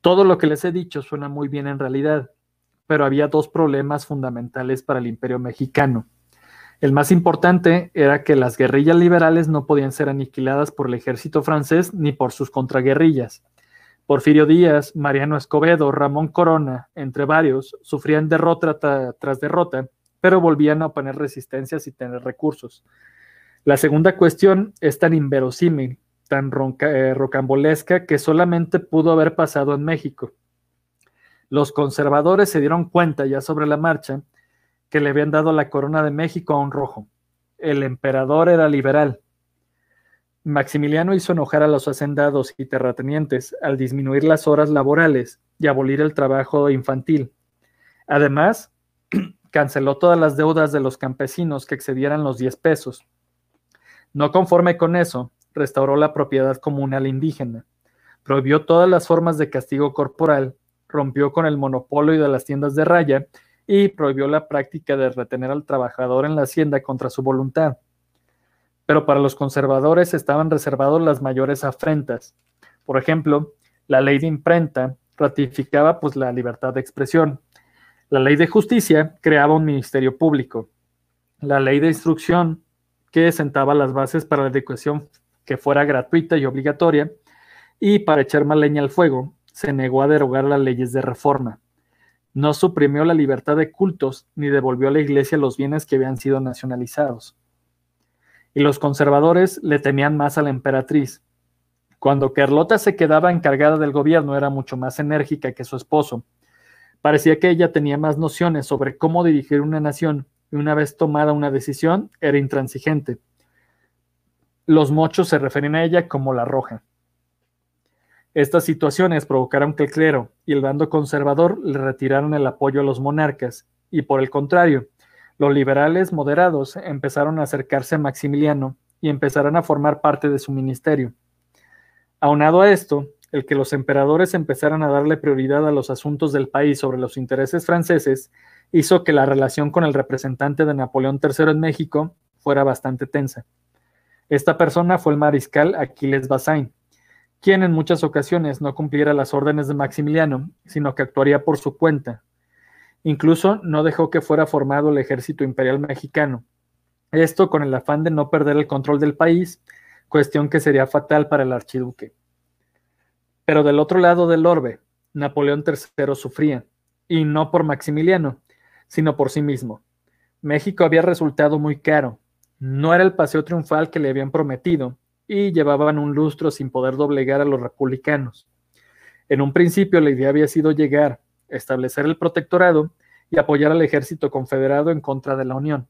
Todo lo que les he dicho suena muy bien en realidad, pero había dos problemas fundamentales para el imperio mexicano. El más importante era que las guerrillas liberales no podían ser aniquiladas por el ejército francés ni por sus contraguerrillas. Porfirio Díaz, Mariano Escobedo, Ramón Corona, entre varios, sufrían derrota tras derrota, pero volvían a oponer resistencias y tener recursos. La segunda cuestión es tan inverosímil, tan eh, rocambolesca, que solamente pudo haber pasado en México. Los conservadores se dieron cuenta ya sobre la marcha que le habían dado la corona de México a un rojo. El emperador era liberal, Maximiliano hizo enojar a los hacendados y terratenientes al disminuir las horas laborales y abolir el trabajo infantil. Además, canceló todas las deudas de los campesinos que excedieran los 10 pesos. No conforme con eso, restauró la propiedad comunal indígena, prohibió todas las formas de castigo corporal, rompió con el monopolio de las tiendas de raya y prohibió la práctica de retener al trabajador en la hacienda contra su voluntad pero para los conservadores estaban reservados las mayores afrentas. Por ejemplo, la ley de imprenta ratificaba pues la libertad de expresión. La ley de justicia creaba un ministerio público. La ley de instrucción que sentaba las bases para la educación que fuera gratuita y obligatoria y para echar más leña al fuego, se negó a derogar las leyes de reforma. No suprimió la libertad de cultos ni devolvió a la iglesia los bienes que habían sido nacionalizados y los conservadores le temían más a la emperatriz. Cuando Carlota se quedaba encargada del gobierno era mucho más enérgica que su esposo. Parecía que ella tenía más nociones sobre cómo dirigir una nación y una vez tomada una decisión era intransigente. Los mochos se referían a ella como la roja. Estas situaciones provocaron que el clero y el bando conservador le retiraron el apoyo a los monarcas y por el contrario, los liberales moderados empezaron a acercarse a Maximiliano y empezaron a formar parte de su ministerio. Aunado a esto, el que los emperadores empezaran a darle prioridad a los asuntos del país sobre los intereses franceses hizo que la relación con el representante de Napoleón III en México fuera bastante tensa. Esta persona fue el mariscal Aquiles Bazaine, quien en muchas ocasiones no cumpliera las órdenes de Maximiliano, sino que actuaría por su cuenta. Incluso no dejó que fuera formado el ejército imperial mexicano. Esto con el afán de no perder el control del país, cuestión que sería fatal para el archiduque. Pero del otro lado del orbe, Napoleón III sufría, y no por Maximiliano, sino por sí mismo. México había resultado muy caro, no era el paseo triunfal que le habían prometido, y llevaban un lustro sin poder doblegar a los republicanos. En un principio la idea había sido llegar, establecer el protectorado y apoyar al ejército confederado en contra de la Unión.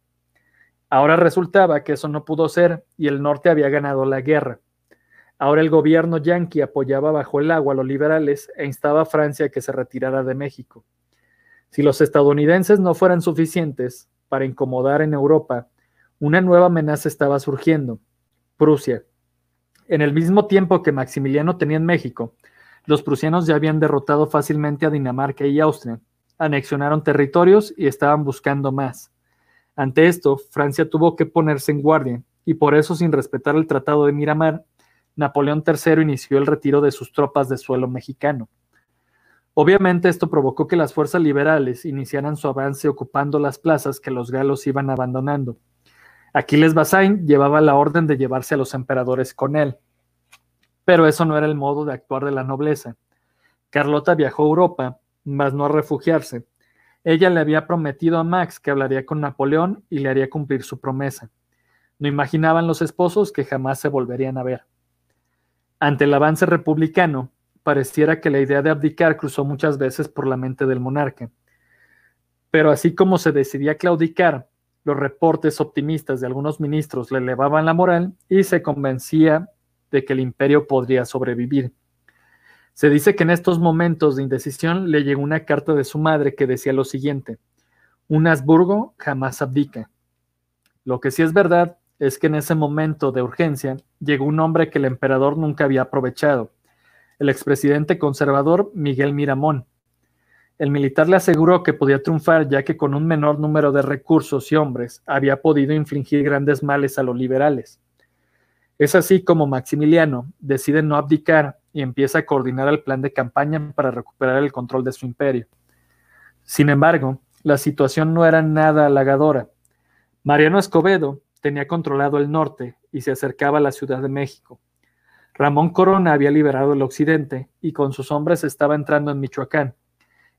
Ahora resultaba que eso no pudo ser y el norte había ganado la guerra. Ahora el gobierno yanqui apoyaba bajo el agua a los liberales e instaba a Francia a que se retirara de México. Si los estadounidenses no fueran suficientes para incomodar en Europa, una nueva amenaza estaba surgiendo, Prusia. En el mismo tiempo que Maximiliano tenía en México, los prusianos ya habían derrotado fácilmente a Dinamarca y Austria, anexionaron territorios y estaban buscando más. Ante esto, Francia tuvo que ponerse en guardia, y por eso, sin respetar el Tratado de Miramar, Napoleón III inició el retiro de sus tropas de suelo mexicano. Obviamente esto provocó que las fuerzas liberales iniciaran su avance ocupando las plazas que los galos iban abandonando. Aquiles Bazaine llevaba la orden de llevarse a los emperadores con él. Pero eso no era el modo de actuar de la nobleza. Carlota viajó a Europa, mas no a refugiarse. Ella le había prometido a Max que hablaría con Napoleón y le haría cumplir su promesa. No imaginaban los esposos que jamás se volverían a ver. Ante el avance republicano, pareciera que la idea de abdicar cruzó muchas veces por la mente del monarca. Pero así como se decidía claudicar, los reportes optimistas de algunos ministros le elevaban la moral y se convencía de que el imperio podría sobrevivir. Se dice que en estos momentos de indecisión le llegó una carta de su madre que decía lo siguiente, un Habsburgo jamás abdica. Lo que sí es verdad es que en ese momento de urgencia llegó un hombre que el emperador nunca había aprovechado, el expresidente conservador Miguel Miramón. El militar le aseguró que podía triunfar ya que con un menor número de recursos y hombres había podido infligir grandes males a los liberales. Es así como Maximiliano decide no abdicar y empieza a coordinar el plan de campaña para recuperar el control de su imperio. Sin embargo, la situación no era nada halagadora. Mariano Escobedo tenía controlado el norte y se acercaba a la Ciudad de México. Ramón Corona había liberado el occidente y con sus hombres estaba entrando en Michoacán.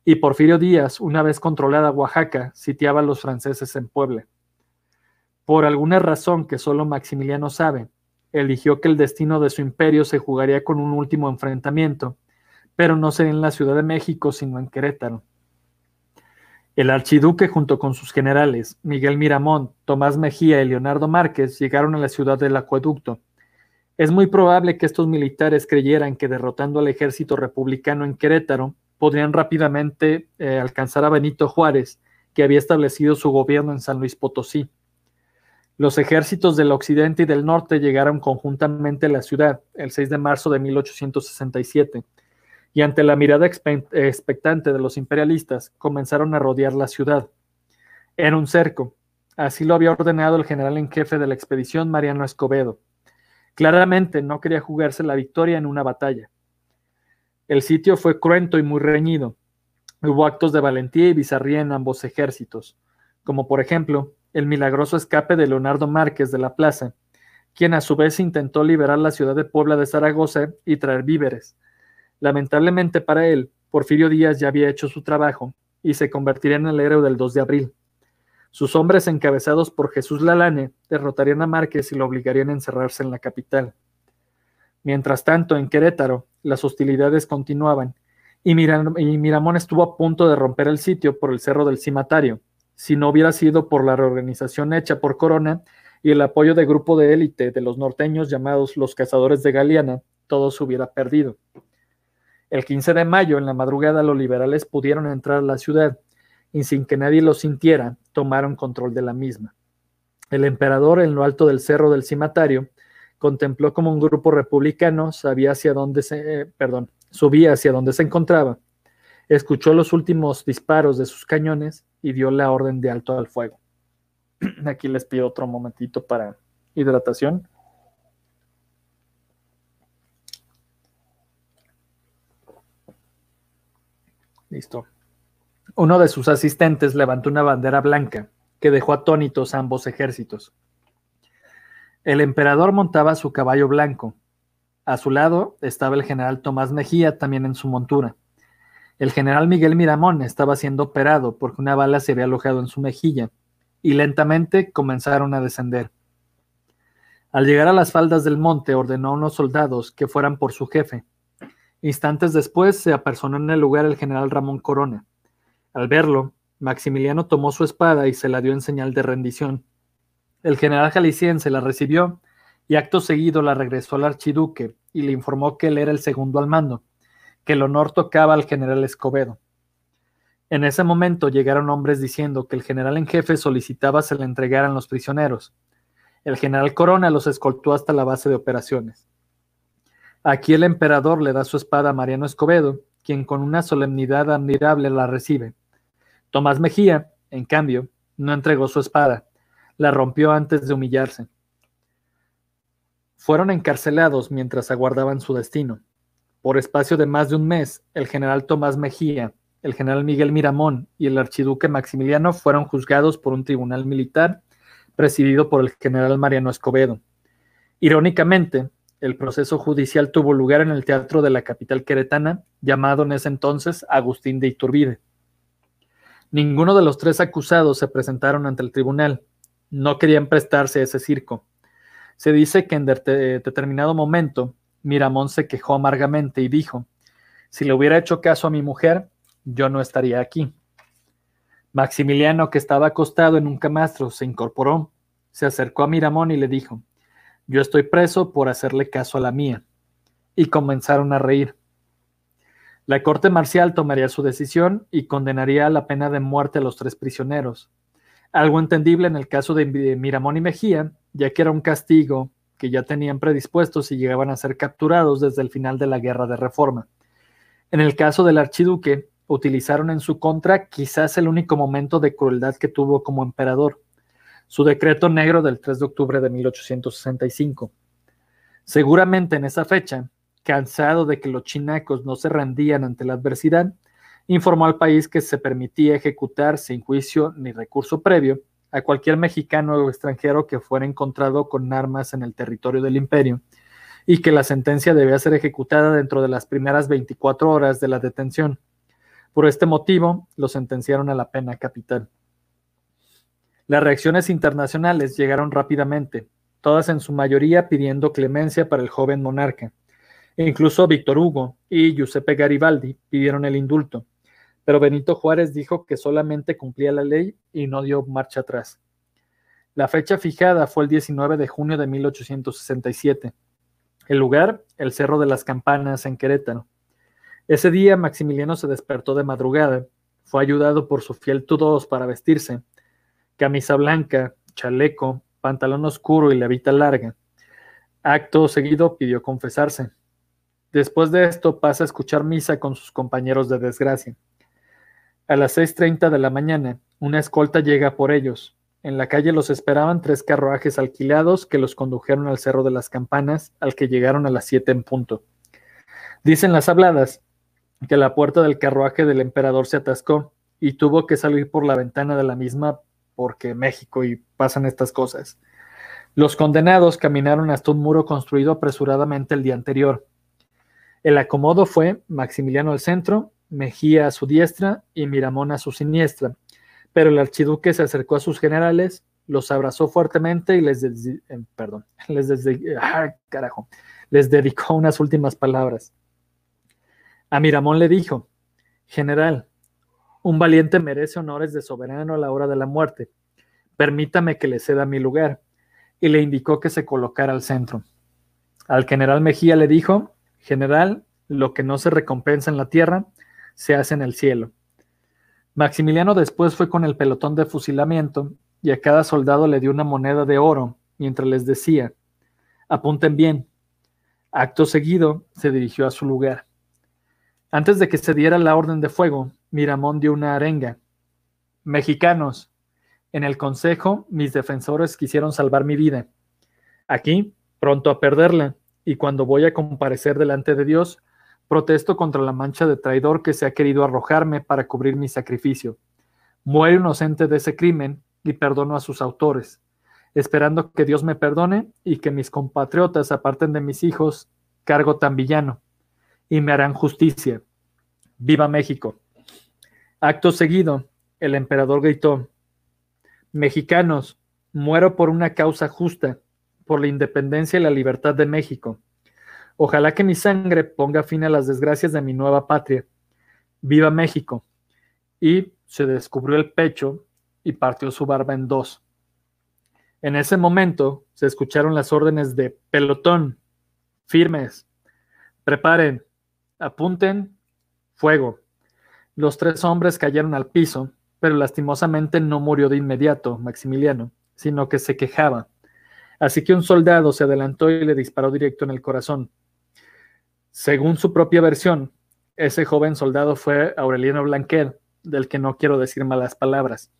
Y Porfirio Díaz, una vez controlada Oaxaca, sitiaba a los franceses en Puebla. Por alguna razón que solo Maximiliano sabe, eligió que el destino de su imperio se jugaría con un último enfrentamiento, pero no sería en la Ciudad de México, sino en Querétaro. El archiduque junto con sus generales, Miguel Miramón, Tomás Mejía y Leonardo Márquez, llegaron a la ciudad del acueducto. Es muy probable que estos militares creyeran que derrotando al ejército republicano en Querétaro, podrían rápidamente eh, alcanzar a Benito Juárez, que había establecido su gobierno en San Luis Potosí. Los ejércitos del occidente y del norte llegaron conjuntamente a la ciudad el 6 de marzo de 1867 y ante la mirada expectante de los imperialistas comenzaron a rodear la ciudad. Era un cerco. Así lo había ordenado el general en jefe de la expedición Mariano Escobedo. Claramente no quería jugarse la victoria en una batalla. El sitio fue cruento y muy reñido. Hubo actos de valentía y bizarría en ambos ejércitos, como por ejemplo el milagroso escape de Leonardo Márquez de la plaza, quien a su vez intentó liberar la ciudad de Puebla de Zaragoza y traer víveres, Lamentablemente para él, Porfirio Díaz ya había hecho su trabajo y se convertiría en el héroe del 2 de abril. Sus hombres, encabezados por Jesús Lalane, derrotarían a Márquez y lo obligarían a encerrarse en la capital. Mientras tanto, en Querétaro, las hostilidades continuaban y, Miramón estuvo a punto de romper el sitio por el Cerro del Cimatario, si no hubiera sido por la reorganización hecha por Corona y el apoyo de grupo de élite de los norteños llamados los cazadores de Galeana, todo se hubiera perdido. El 15 de mayo, en la madrugada, los liberales pudieron entrar a la ciudad y sin que nadie lo sintiera, tomaron control de la misma. El emperador, en lo alto del cerro del cimatario, contempló como un grupo republicano sabía hacia dónde se, eh, subía hacia donde se encontraba, escuchó los últimos disparos de sus cañones y dio la orden de alto al fuego. Aquí les pido otro momentito para hidratación. Listo. Uno de sus asistentes levantó una bandera blanca que dejó atónitos ambos ejércitos. El emperador montaba su caballo blanco. A su lado estaba el general Tomás Mejía también en su montura. El general Miguel Miramón estaba siendo operado porque una bala se había alojado en su mejilla y lentamente comenzaron a descender. Al llegar a las faldas del monte ordenó a unos soldados que fueran por su jefe. Instantes después se apersonó en el lugar el general Ramón Corona. Al verlo, Maximiliano tomó su espada y se la dio en señal de rendición. El general jalisciense la recibió y acto seguido la regresó al archiduque y le informó que él era el segundo al mando, que el honor tocaba al general Escobedo. En ese momento llegaron hombres diciendo que el general en jefe solicitaba se le entregaran los prisioneros. El general Corona los escoltó hasta la base de operaciones. Aquí el emperador le da su espada a Mariano Escobedo, quien con una solemnidad admirable la recibe. Tomás Mejía, en cambio, no entregó su espada, la rompió antes de humillarse. Fueron encarcelados mientras aguardaban su destino. Por espacio de más de un mes, el general Tomás Mejía, el general Miguel Miramón y el archiduque Maximiliano fueron juzgados por un tribunal militar presidido por el general Mariano Escobedo. Irónicamente, el proceso judicial tuvo lugar en el teatro de la capital queretana, llamado en ese entonces Agustín de Iturbide. Ninguno de los tres acusados se presentaron ante el tribunal. No querían prestarse a ese circo. Se dice que en determinado momento Miramón se quejó amargamente y dijo, si le hubiera hecho caso a mi mujer, yo no estaría aquí. Maximiliano, que estaba acostado en un camastro, se incorporó, se acercó a Miramón y le dijo, yo estoy preso por hacerle caso a la mía. Y comenzaron a reír. La corte marcial tomaría su decisión y condenaría a la pena de muerte a los tres prisioneros. Algo entendible en el caso de Miramón y Mejía, ya que era un castigo que ya tenían predispuesto si llegaban a ser capturados desde el final de la Guerra de Reforma. En el caso del archiduque, utilizaron en su contra quizás el único momento de crueldad que tuvo como emperador, su decreto negro del 3 de octubre de 1865. Seguramente en esa fecha, cansado de que los chinacos no se rendían ante la adversidad, informó al país que se permitía ejecutar sin juicio ni recurso previo a cualquier mexicano o extranjero que fuera encontrado con armas en el territorio del imperio y que la sentencia debía ser ejecutada dentro de las primeras 24 horas de la detención. Por este motivo, lo sentenciaron a la pena capital. Las reacciones internacionales llegaron rápidamente, todas en su mayoría pidiendo clemencia para el joven monarca. E incluso Víctor Hugo y Giuseppe Garibaldi pidieron el indulto, pero Benito Juárez dijo que solamente cumplía la ley y no dio marcha atrás. La fecha fijada fue el 19 de junio de 1867. El lugar, el Cerro de las Campanas en Querétaro. Ese día Maximiliano se despertó de madrugada, fue ayudado por su fiel Tudos para vestirse, camisa blanca, chaleco, pantalón oscuro y levita larga. Acto seguido pidió confesarse. Después de esto pasa a escuchar misa con sus compañeros de desgracia. A las 6.30 de la mañana, una escolta llega por ellos. En la calle los esperaban tres carruajes alquilados que los condujeron al Cerro de las Campanas, al que llegaron a las 7 en punto. Dicen las habladas que la puerta del carruaje del emperador se atascó y tuvo que salir por la ventana de la misma porque México y pasan estas cosas. Los condenados caminaron hasta un muro construido apresuradamente el día anterior. El acomodo fue Maximiliano al centro, Mejía a su diestra y Miramón a su siniestra, pero el archiduque se acercó a sus generales los abrazó fuertemente y les, eh, perdón, les, carajo, les dedicó unas últimas palabras. A Miramón le dijo, General, un valiente merece honores de soberano a la hora de la muerte. Permítame que le ceda mi lugar. Y le indicó que se colocara al centro. Al general Mejía le dijo, General, lo que no se recompensa en la tierra, se hace en el cielo. Maximiliano después fue con el pelotón de fusilamiento y a cada soldado le dio una moneda de oro mientras les decía, apunten bien. Acto seguido se dirigió a su lugar. Antes de que se diera la orden de fuego, Miramón dio una arenga. Mexicanos, en el Consejo mis defensores quisieron salvar mi vida. Aquí, pronto a perderla, y cuando voy a comparecer delante de Dios, protesto contra la mancha de traidor que se ha querido arrojarme para cubrir mi sacrificio. Muere inocente de ese crimen y perdono a sus autores, esperando que Dios me perdone y que mis compatriotas aparten de mis hijos cargo tan villano, y me harán justicia. ¡Viva México! Acto seguido, el emperador gritó, Mexicanos, muero por una causa justa, por la independencia y la libertad de México. Ojalá que mi sangre ponga fin a las desgracias de mi nueva patria. ¡Viva México! Y se descubrió el pecho y partió su barba en dos. En ese momento se escucharon las órdenes de pelotón, firmes, preparen, apunten, fuego. Los tres hombres cayeron al piso, pero lastimosamente no murió de inmediato Maximiliano, sino que se quejaba. Así que un soldado se adelantó y le disparó directo en el corazón. Según su propia versión, ese joven soldado fue Aureliano Blanquer, del que no quiero decir malas palabras.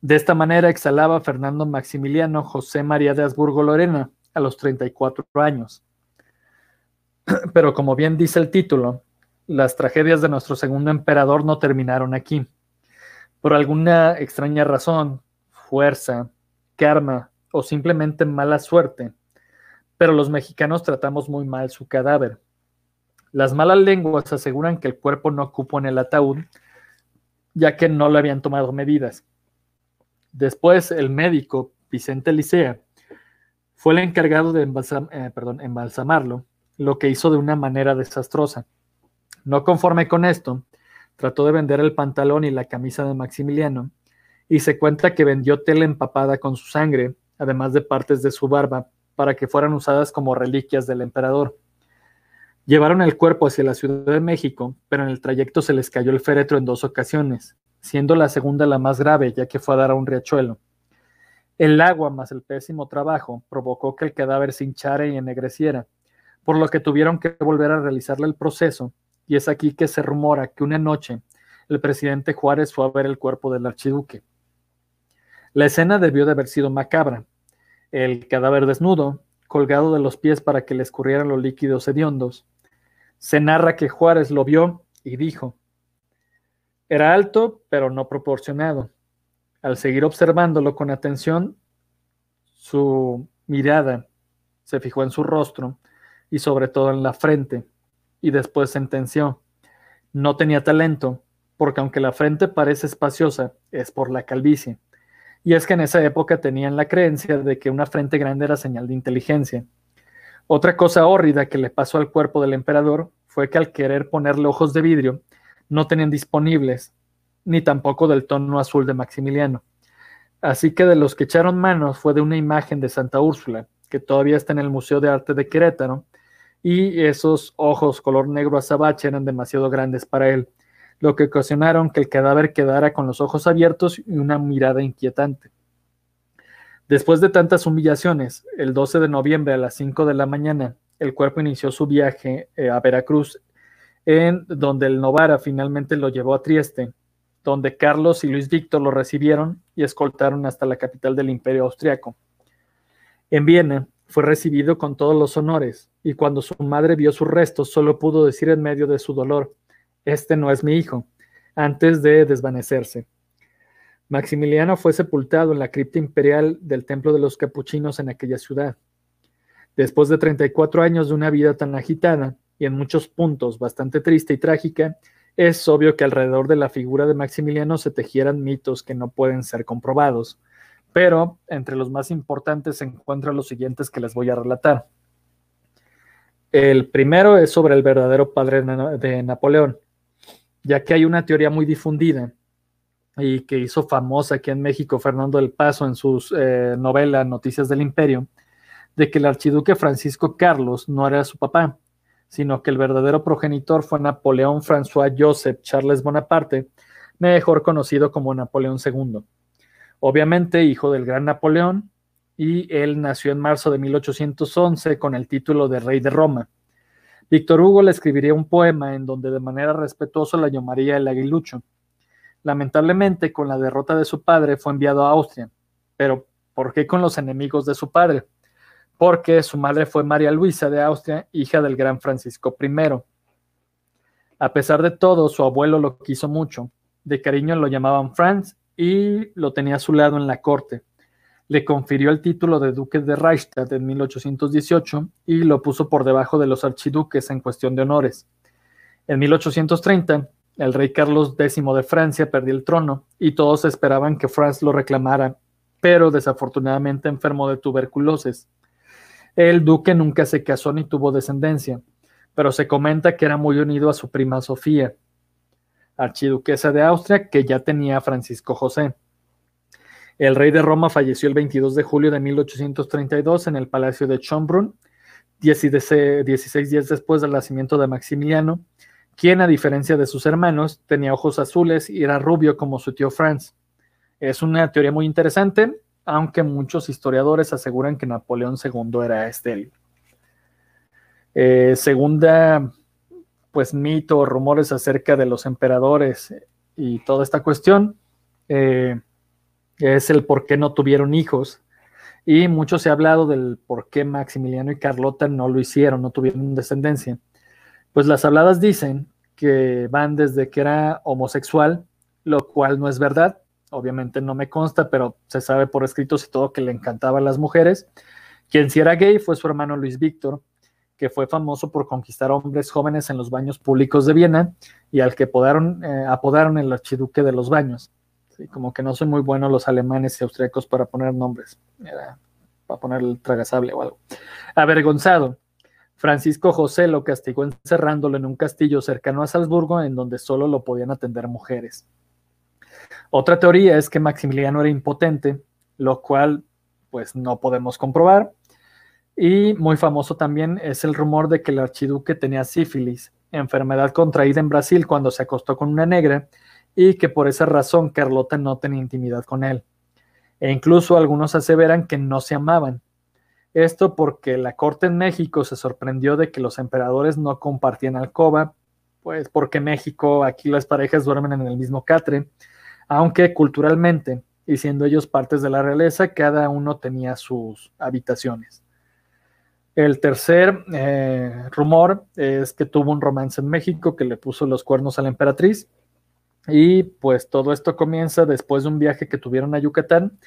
De esta manera exhalaba Fernando Maximiliano José María de Habsburgo Lorena a los 34 años. Pero como bien dice el título, las tragedias de nuestro segundo emperador no terminaron aquí. Por alguna extraña razón, fuerza, karma o simplemente mala suerte, pero los mexicanos tratamos muy mal su cadáver. Las malas lenguas aseguran que el cuerpo no ocupó en el ataúd, ya que no le habían tomado medidas. Después, el médico Vicente Licea fue el encargado de eh, embalsamarlo, lo que hizo de una manera desastrosa. No conforme con esto, trató de vender el pantalón y la camisa de Maximiliano, y se cuenta que vendió tela empapada con su sangre, además de partes de su barba, para que fueran usadas como reliquias del emperador. Llevaron el cuerpo hacia la Ciudad de México, pero en el trayecto se les cayó el féretro en dos ocasiones, siendo la segunda la más grave, ya que fue a dar a un riachuelo. El agua más el pésimo trabajo provocó que el cadáver se hinchara y ennegreciera, por lo que tuvieron que volver a realizarle el proceso, y es aquí que se rumora que una noche el presidente Juárez fue a ver el cuerpo del archiduque. La escena debió de haber sido macabra. El cadáver desnudo, colgado de los pies para que le escurrieran los líquidos hediondos. Se narra que Juárez lo vio y dijo, era alto, pero no proporcionado. Al seguir observándolo con atención, su mirada se fijó en su rostro y sobre todo en la frente, y después sentenció, no tenía talento, porque aunque la frente parece espaciosa, es por la calvicie. Y es que en esa época tenían la creencia de que una frente grande era señal de inteligencia. Otra cosa hórrida que le pasó al cuerpo del emperador fue que al querer ponerle ojos de vidrio, no tenían disponibles, ni tampoco del tono azul de Maximiliano. Así que de los que echaron manos fue de una imagen de Santa Úrsula, que todavía está en el Museo de Arte de Querétaro, y esos ojos color negro azabache eran demasiado grandes para él, lo que ocasionaron que el cadáver quedara con los ojos abiertos y una mirada inquietante. Después de tantas humillaciones, el 12 de noviembre a las 5 de la mañana, el cuerpo inició su viaje eh, a Veracruz en donde el Novara finalmente lo llevó a Trieste, donde Carlos y Luis Víctor lo recibieron y escoltaron hasta la capital del imperio austriaco. En Viena fue recibido con todos los honores, y cuando su madre vio sus restos solo pudo decir en medio de su dolor, Este no es mi hijo, antes de desvanecerse. Maximiliano fue sepultado en la cripta imperial del Templo de los Capuchinos en aquella ciudad. Después de 34 años de una vida tan agitada, y en muchos puntos bastante triste y trágica, es obvio que alrededor de la figura de Maximiliano se tejieran mitos que no pueden ser comprobados, pero entre los más importantes se encuentran los siguientes que les voy a relatar. El primero es sobre el verdadero padre de Napoleón, ya que hay una teoría muy difundida y que hizo famosa aquí en México Fernando del Paso en su eh, novela Noticias del Imperio, de que el archiduque Francisco Carlos no era su papá, sino que el verdadero progenitor fue Napoleón François Joseph Charles Bonaparte, mejor conocido como Napoleón II. Obviamente hijo del gran Napoleón, y él nació en marzo de 1811 con el título de Rey de Roma. Víctor Hugo le escribiría un poema en donde de manera respetuosa la llamaría el aguilucho. Lamentablemente, con la derrota de su padre fue enviado a Austria. Pero, ¿por qué con los enemigos de su padre? Porque su madre fue María Luisa de Austria, hija del gran Francisco I. A pesar de todo, su abuelo lo quiso mucho. De cariño lo llamaban Franz y lo tenía a su lado en la corte le confirió el título de duque de Reichstadt en 1818 y lo puso por debajo de los archiduques en cuestión de honores. En 1830, el rey Carlos X de Francia perdió el trono y todos esperaban que Franz lo reclamara, pero desafortunadamente enfermó de tuberculosis. El duque nunca se casó ni tuvo descendencia, pero se comenta que era muy unido a su prima Sofía, archiduquesa de Austria, que ya tenía a Francisco José. El rey de Roma falleció el 22 de julio de 1832 en el palacio de Schönbrunn, 16 días después del nacimiento de Maximiliano, quien, a diferencia de sus hermanos, tenía ojos azules y era rubio como su tío Franz. Es una teoría muy interesante, aunque muchos historiadores aseguran que Napoleón II era estéril. Eh, segunda, pues mito o rumores acerca de los emperadores y toda esta cuestión. Eh, es el por qué no tuvieron hijos. Y mucho se ha hablado del por qué Maximiliano y Carlota no lo hicieron, no tuvieron descendencia. Pues las habladas dicen que van desde que era homosexual, lo cual no es verdad. Obviamente no me consta, pero se sabe por escritos y todo que le encantaban las mujeres. Quien sí era gay fue su hermano Luis Víctor, que fue famoso por conquistar hombres jóvenes en los baños públicos de Viena y al que apodaron, eh, apodaron el archiduque de los baños como que no son muy buenos los alemanes y austriacos para poner nombres. Era para poner el tragasable o algo. Avergonzado, Francisco José lo castigó encerrándolo en un castillo cercano a Salzburgo en donde solo lo podían atender mujeres. Otra teoría es que Maximiliano era impotente, lo cual pues no podemos comprobar. Y muy famoso también es el rumor de que el archiduque tenía sífilis, enfermedad contraída en Brasil cuando se acostó con una negra y que por esa razón Carlota no tenía intimidad con él. E incluso algunos aseveran que no se amaban. Esto porque la corte en México se sorprendió de que los emperadores no compartían alcoba, pues porque México aquí las parejas duermen en el mismo catre, aunque culturalmente, y siendo ellos partes de la realeza, cada uno tenía sus habitaciones. El tercer eh, rumor es que tuvo un romance en México que le puso los cuernos a la emperatriz y pues todo esto comienza después de un viaje que tuvieron a Yucatán.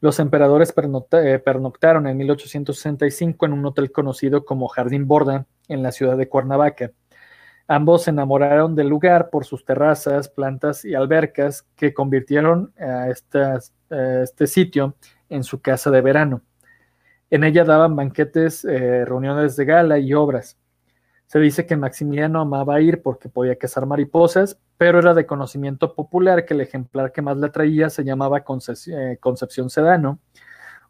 Los emperadores eh, pernoctaron en 1865 en un hotel conocido como Jardín Borda en la ciudad de Cuernavaca. Ambos se enamoraron del lugar por sus terrazas, plantas y albercas que convirtieron a, este sitio en su casa de verano. En ella daban banquetes, eh, reuniones de gala y obras. Se dice que Maximiliano amaba ir porque podía cazar mariposas, pero era de conocimiento popular que el ejemplar que más le atraía se llamaba eh, Concepción Sedano,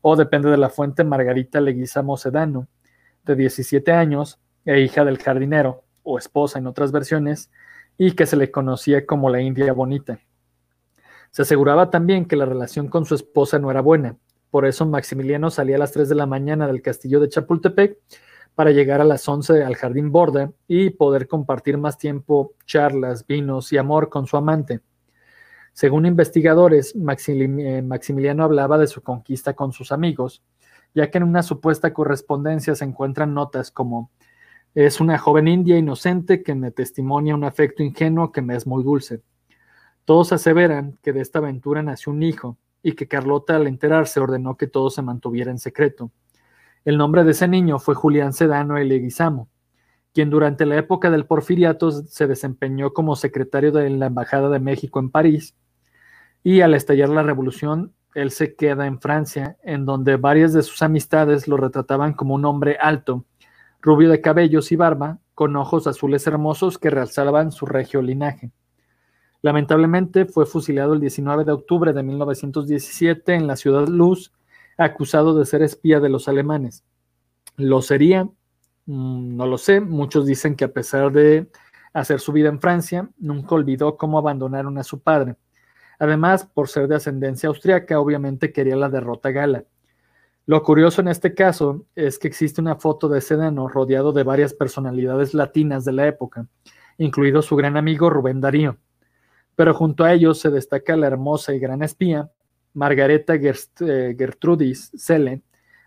o depende de la fuente, Margarita Leguizamo Sedano, de 17 años e hija del jardinero, o esposa en otras versiones, y que se le conocía como la India Bonita. Se aseguraba también que la relación con su esposa no era buena, por eso Maximiliano salía a las 3 de la mañana del castillo de Chapultepec para llegar a las 11 al Jardín Borda y poder compartir más tiempo, charlas, vinos y amor con su amante. Según investigadores, eh, Maximiliano hablaba de su conquista con sus amigos, ya que en una supuesta correspondencia se encuentran notas como es una joven india inocente que me testimonia un afecto ingenuo que me es muy dulce. Todos aseveran que de esta aventura nació un hijo y que Carlota al enterarse ordenó que todo se mantuviera en secreto. El nombre de ese niño fue Julián Sedano Leguizamo, quien durante la época del porfiriato se desempeñó como secretario de la Embajada de México en París y al estallar la revolución él se queda en Francia, en donde varias de sus amistades lo retrataban como un hombre alto, rubio de cabellos y barba, con ojos azules hermosos que realzaban su regio linaje. Lamentablemente fue fusilado el 19 de octubre de 1917 en la ciudad Luz, acusado de ser espía de los alemanes. ¿Lo sería? Mm, no lo sé. Muchos dicen que a pesar de hacer su vida en Francia, nunca olvidó cómo abandonaron a su padre. Además, por ser de ascendencia austriaca, obviamente quería la derrota gala. Lo curioso en este caso es que existe una foto de Sedano rodeado de varias personalidades latinas de la época, incluido su gran amigo Rubén Darío. Pero junto a ellos se destaca la hermosa y gran espía Margareta eh, Gertrudis Selle,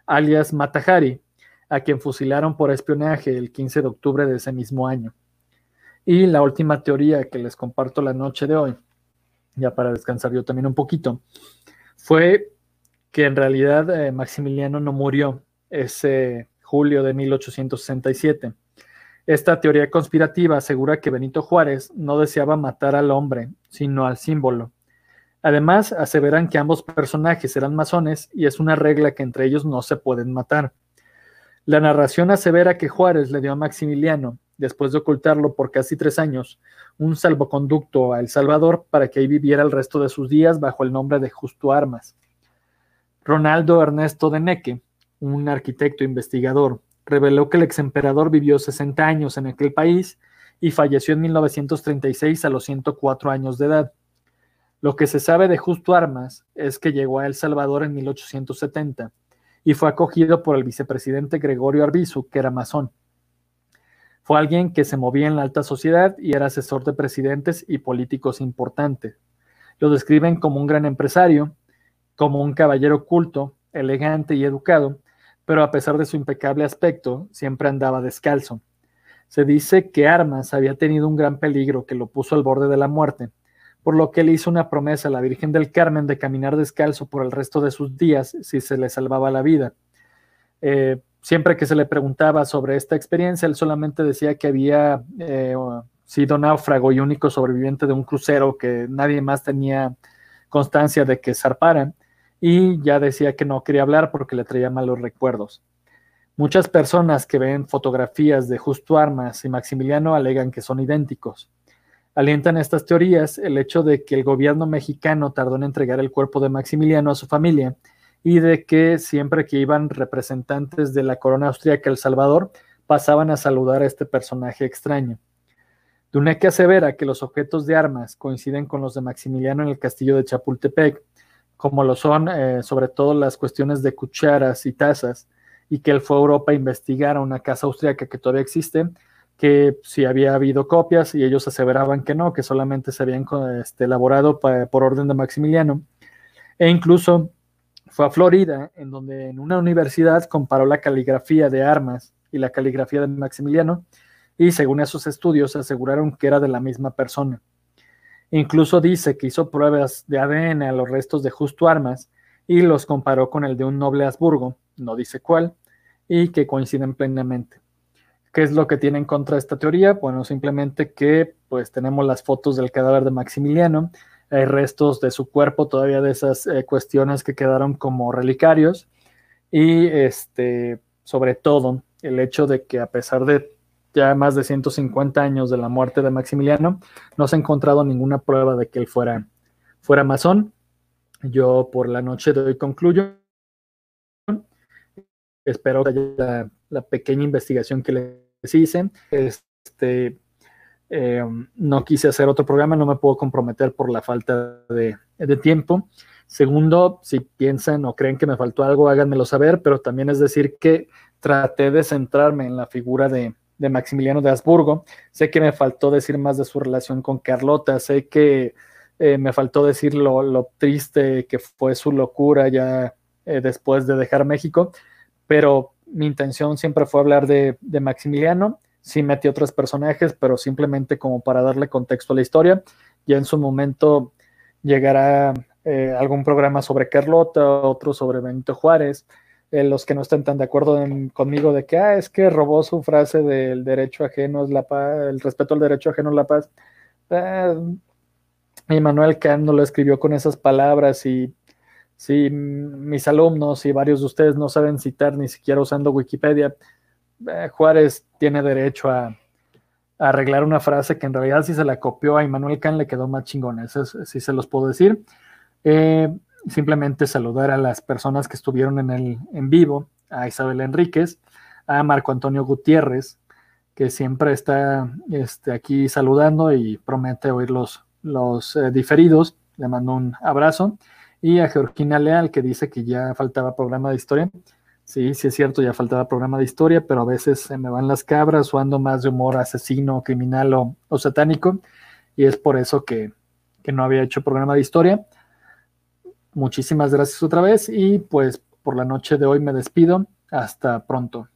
alias Matahari, a quien fusilaron por espionaje el 15 de octubre de ese mismo año. Y la última teoría que les comparto la noche de hoy, ya para descansar yo también un poquito, fue que en realidad eh, Maximiliano no murió ese julio de 1867. Esta teoría conspirativa asegura que Benito Juárez no deseaba matar al hombre, sino al símbolo. Además, aseveran que ambos personajes eran masones y es una regla que entre ellos no se pueden matar. La narración asevera que Juárez le dio a Maximiliano, después de ocultarlo por casi tres años, un salvoconducto a El Salvador para que ahí viviera el resto de sus días bajo el nombre de Justo Armas. Ronaldo Ernesto de Neque, un arquitecto investigador, reveló que el ex emperador vivió 60 años en aquel país y falleció en 1936 a los 104 años de edad. Lo que se sabe de Justo Armas es que llegó a El Salvador en 1870 y fue acogido por el vicepresidente Gregorio Arbizu, que era masón. Fue alguien que se movía en la alta sociedad y era asesor de presidentes y políticos importantes. Lo describen como un gran empresario, como un caballero culto, elegante y educado, pero a pesar de su impecable aspecto, siempre andaba descalzo. Se dice que Armas había tenido un gran peligro que lo puso al borde de la muerte, por lo que le hizo una promesa a la Virgen del Carmen de caminar descalzo por el resto de sus días si se le salvaba la vida. Eh, siempre que se le preguntaba sobre esta experiencia, él solamente decía que había eh, sido náufrago y único sobreviviente de un crucero que nadie más tenía constancia de que zarparan y ya decía que no quería hablar porque le traía malos recuerdos. Muchas personas que ven fotografías de Justo Armas y Maximiliano alegan que son idénticos. Alientan estas teorías el hecho de que el gobierno mexicano tardó en entregar el cuerpo de Maximiliano a su familia y de que siempre que iban representantes de la corona austríaca El Salvador, pasaban a saludar a este personaje extraño. Duneque asevera que los objetos de armas coinciden con los de Maximiliano en el castillo de Chapultepec, como lo son eh, sobre todo las cuestiones de cucharas y tazas, y que él fue a Europa a investigar a una casa austríaca que todavía existe, que si había habido copias y ellos aseveraban que no, que solamente se habían este, elaborado por orden de Maximiliano. E incluso fue a Florida, en donde en una universidad comparó la caligrafía de armas y la caligrafía de Maximiliano, y según esos estudios aseguraron que era de la misma persona. Incluso dice que hizo pruebas de ADN a los restos de Justo Armas y los comparó con el de un noble Habsburgo, no dice cuál, y que coinciden plenamente. ¿Qué es lo que tiene en contra esta teoría? Bueno, simplemente que pues tenemos las fotos del cadáver de Maximiliano, hay restos de su cuerpo todavía de esas eh, cuestiones que quedaron como relicarios y este, sobre todo el hecho de que a pesar de ya más de 150 años de la muerte de Maximiliano, no se ha encontrado ninguna prueba de que él fuera, fuera masón. Yo por la noche de hoy concluyo. Espero que haya la, pequeña investigación que les hice. Este, eh, no quise hacer otro programa, no me puedo comprometer por la falta de, tiempo. Segundo, si piensan o creen que me faltó algo, háganmelo saber, pero también es decir que traté de centrarme en la figura de, Maximiliano de Habsburgo. Sé que me faltó decir más de su relación con Carlota, sé que eh, me faltó decir lo, triste que fue su locura ya eh, después de dejar México, pero mi intención siempre fue hablar de, Maximiliano sí metí otros personajes, pero simplemente como para darle contexto a la historia. Ya en su momento llegará eh, algún programa sobre Carlota, otro sobre Benito Juárez. Eh, los que no estén tan de acuerdo conmigo de que ah, es que robó su frase del derecho ajeno es la paz, el respeto al derecho ajeno es la paz. Eh, Immanuel Kant no lo escribió con esas palabras y Si mis alumnos y varios de ustedes no saben citar ni siquiera usando Wikipedia, eh, Juárez tiene derecho a, arreglar una frase que en realidad si se la copió a Immanuel Kant le quedó más chingona. Eso sí se los puedo decir. Eh, simplemente saludar a las personas que estuvieron en el en vivo, a Isabel Enríquez, a Marco Antonio Gutiérrez, que siempre está este, aquí saludando y promete oír los, los eh, diferidos. Le mando un abrazo. Y a Georgina Leal, que dice que ya faltaba programa de historia. Sí, sí es cierto, ya faltaba programa de historia, pero a veces se me van las cabras o ando más de humor asesino, criminal o, o satánico. Y es por eso que, que no había hecho programa de historia. Muchísimas gracias otra vez y pues por la noche de hoy me despido. Hasta pronto.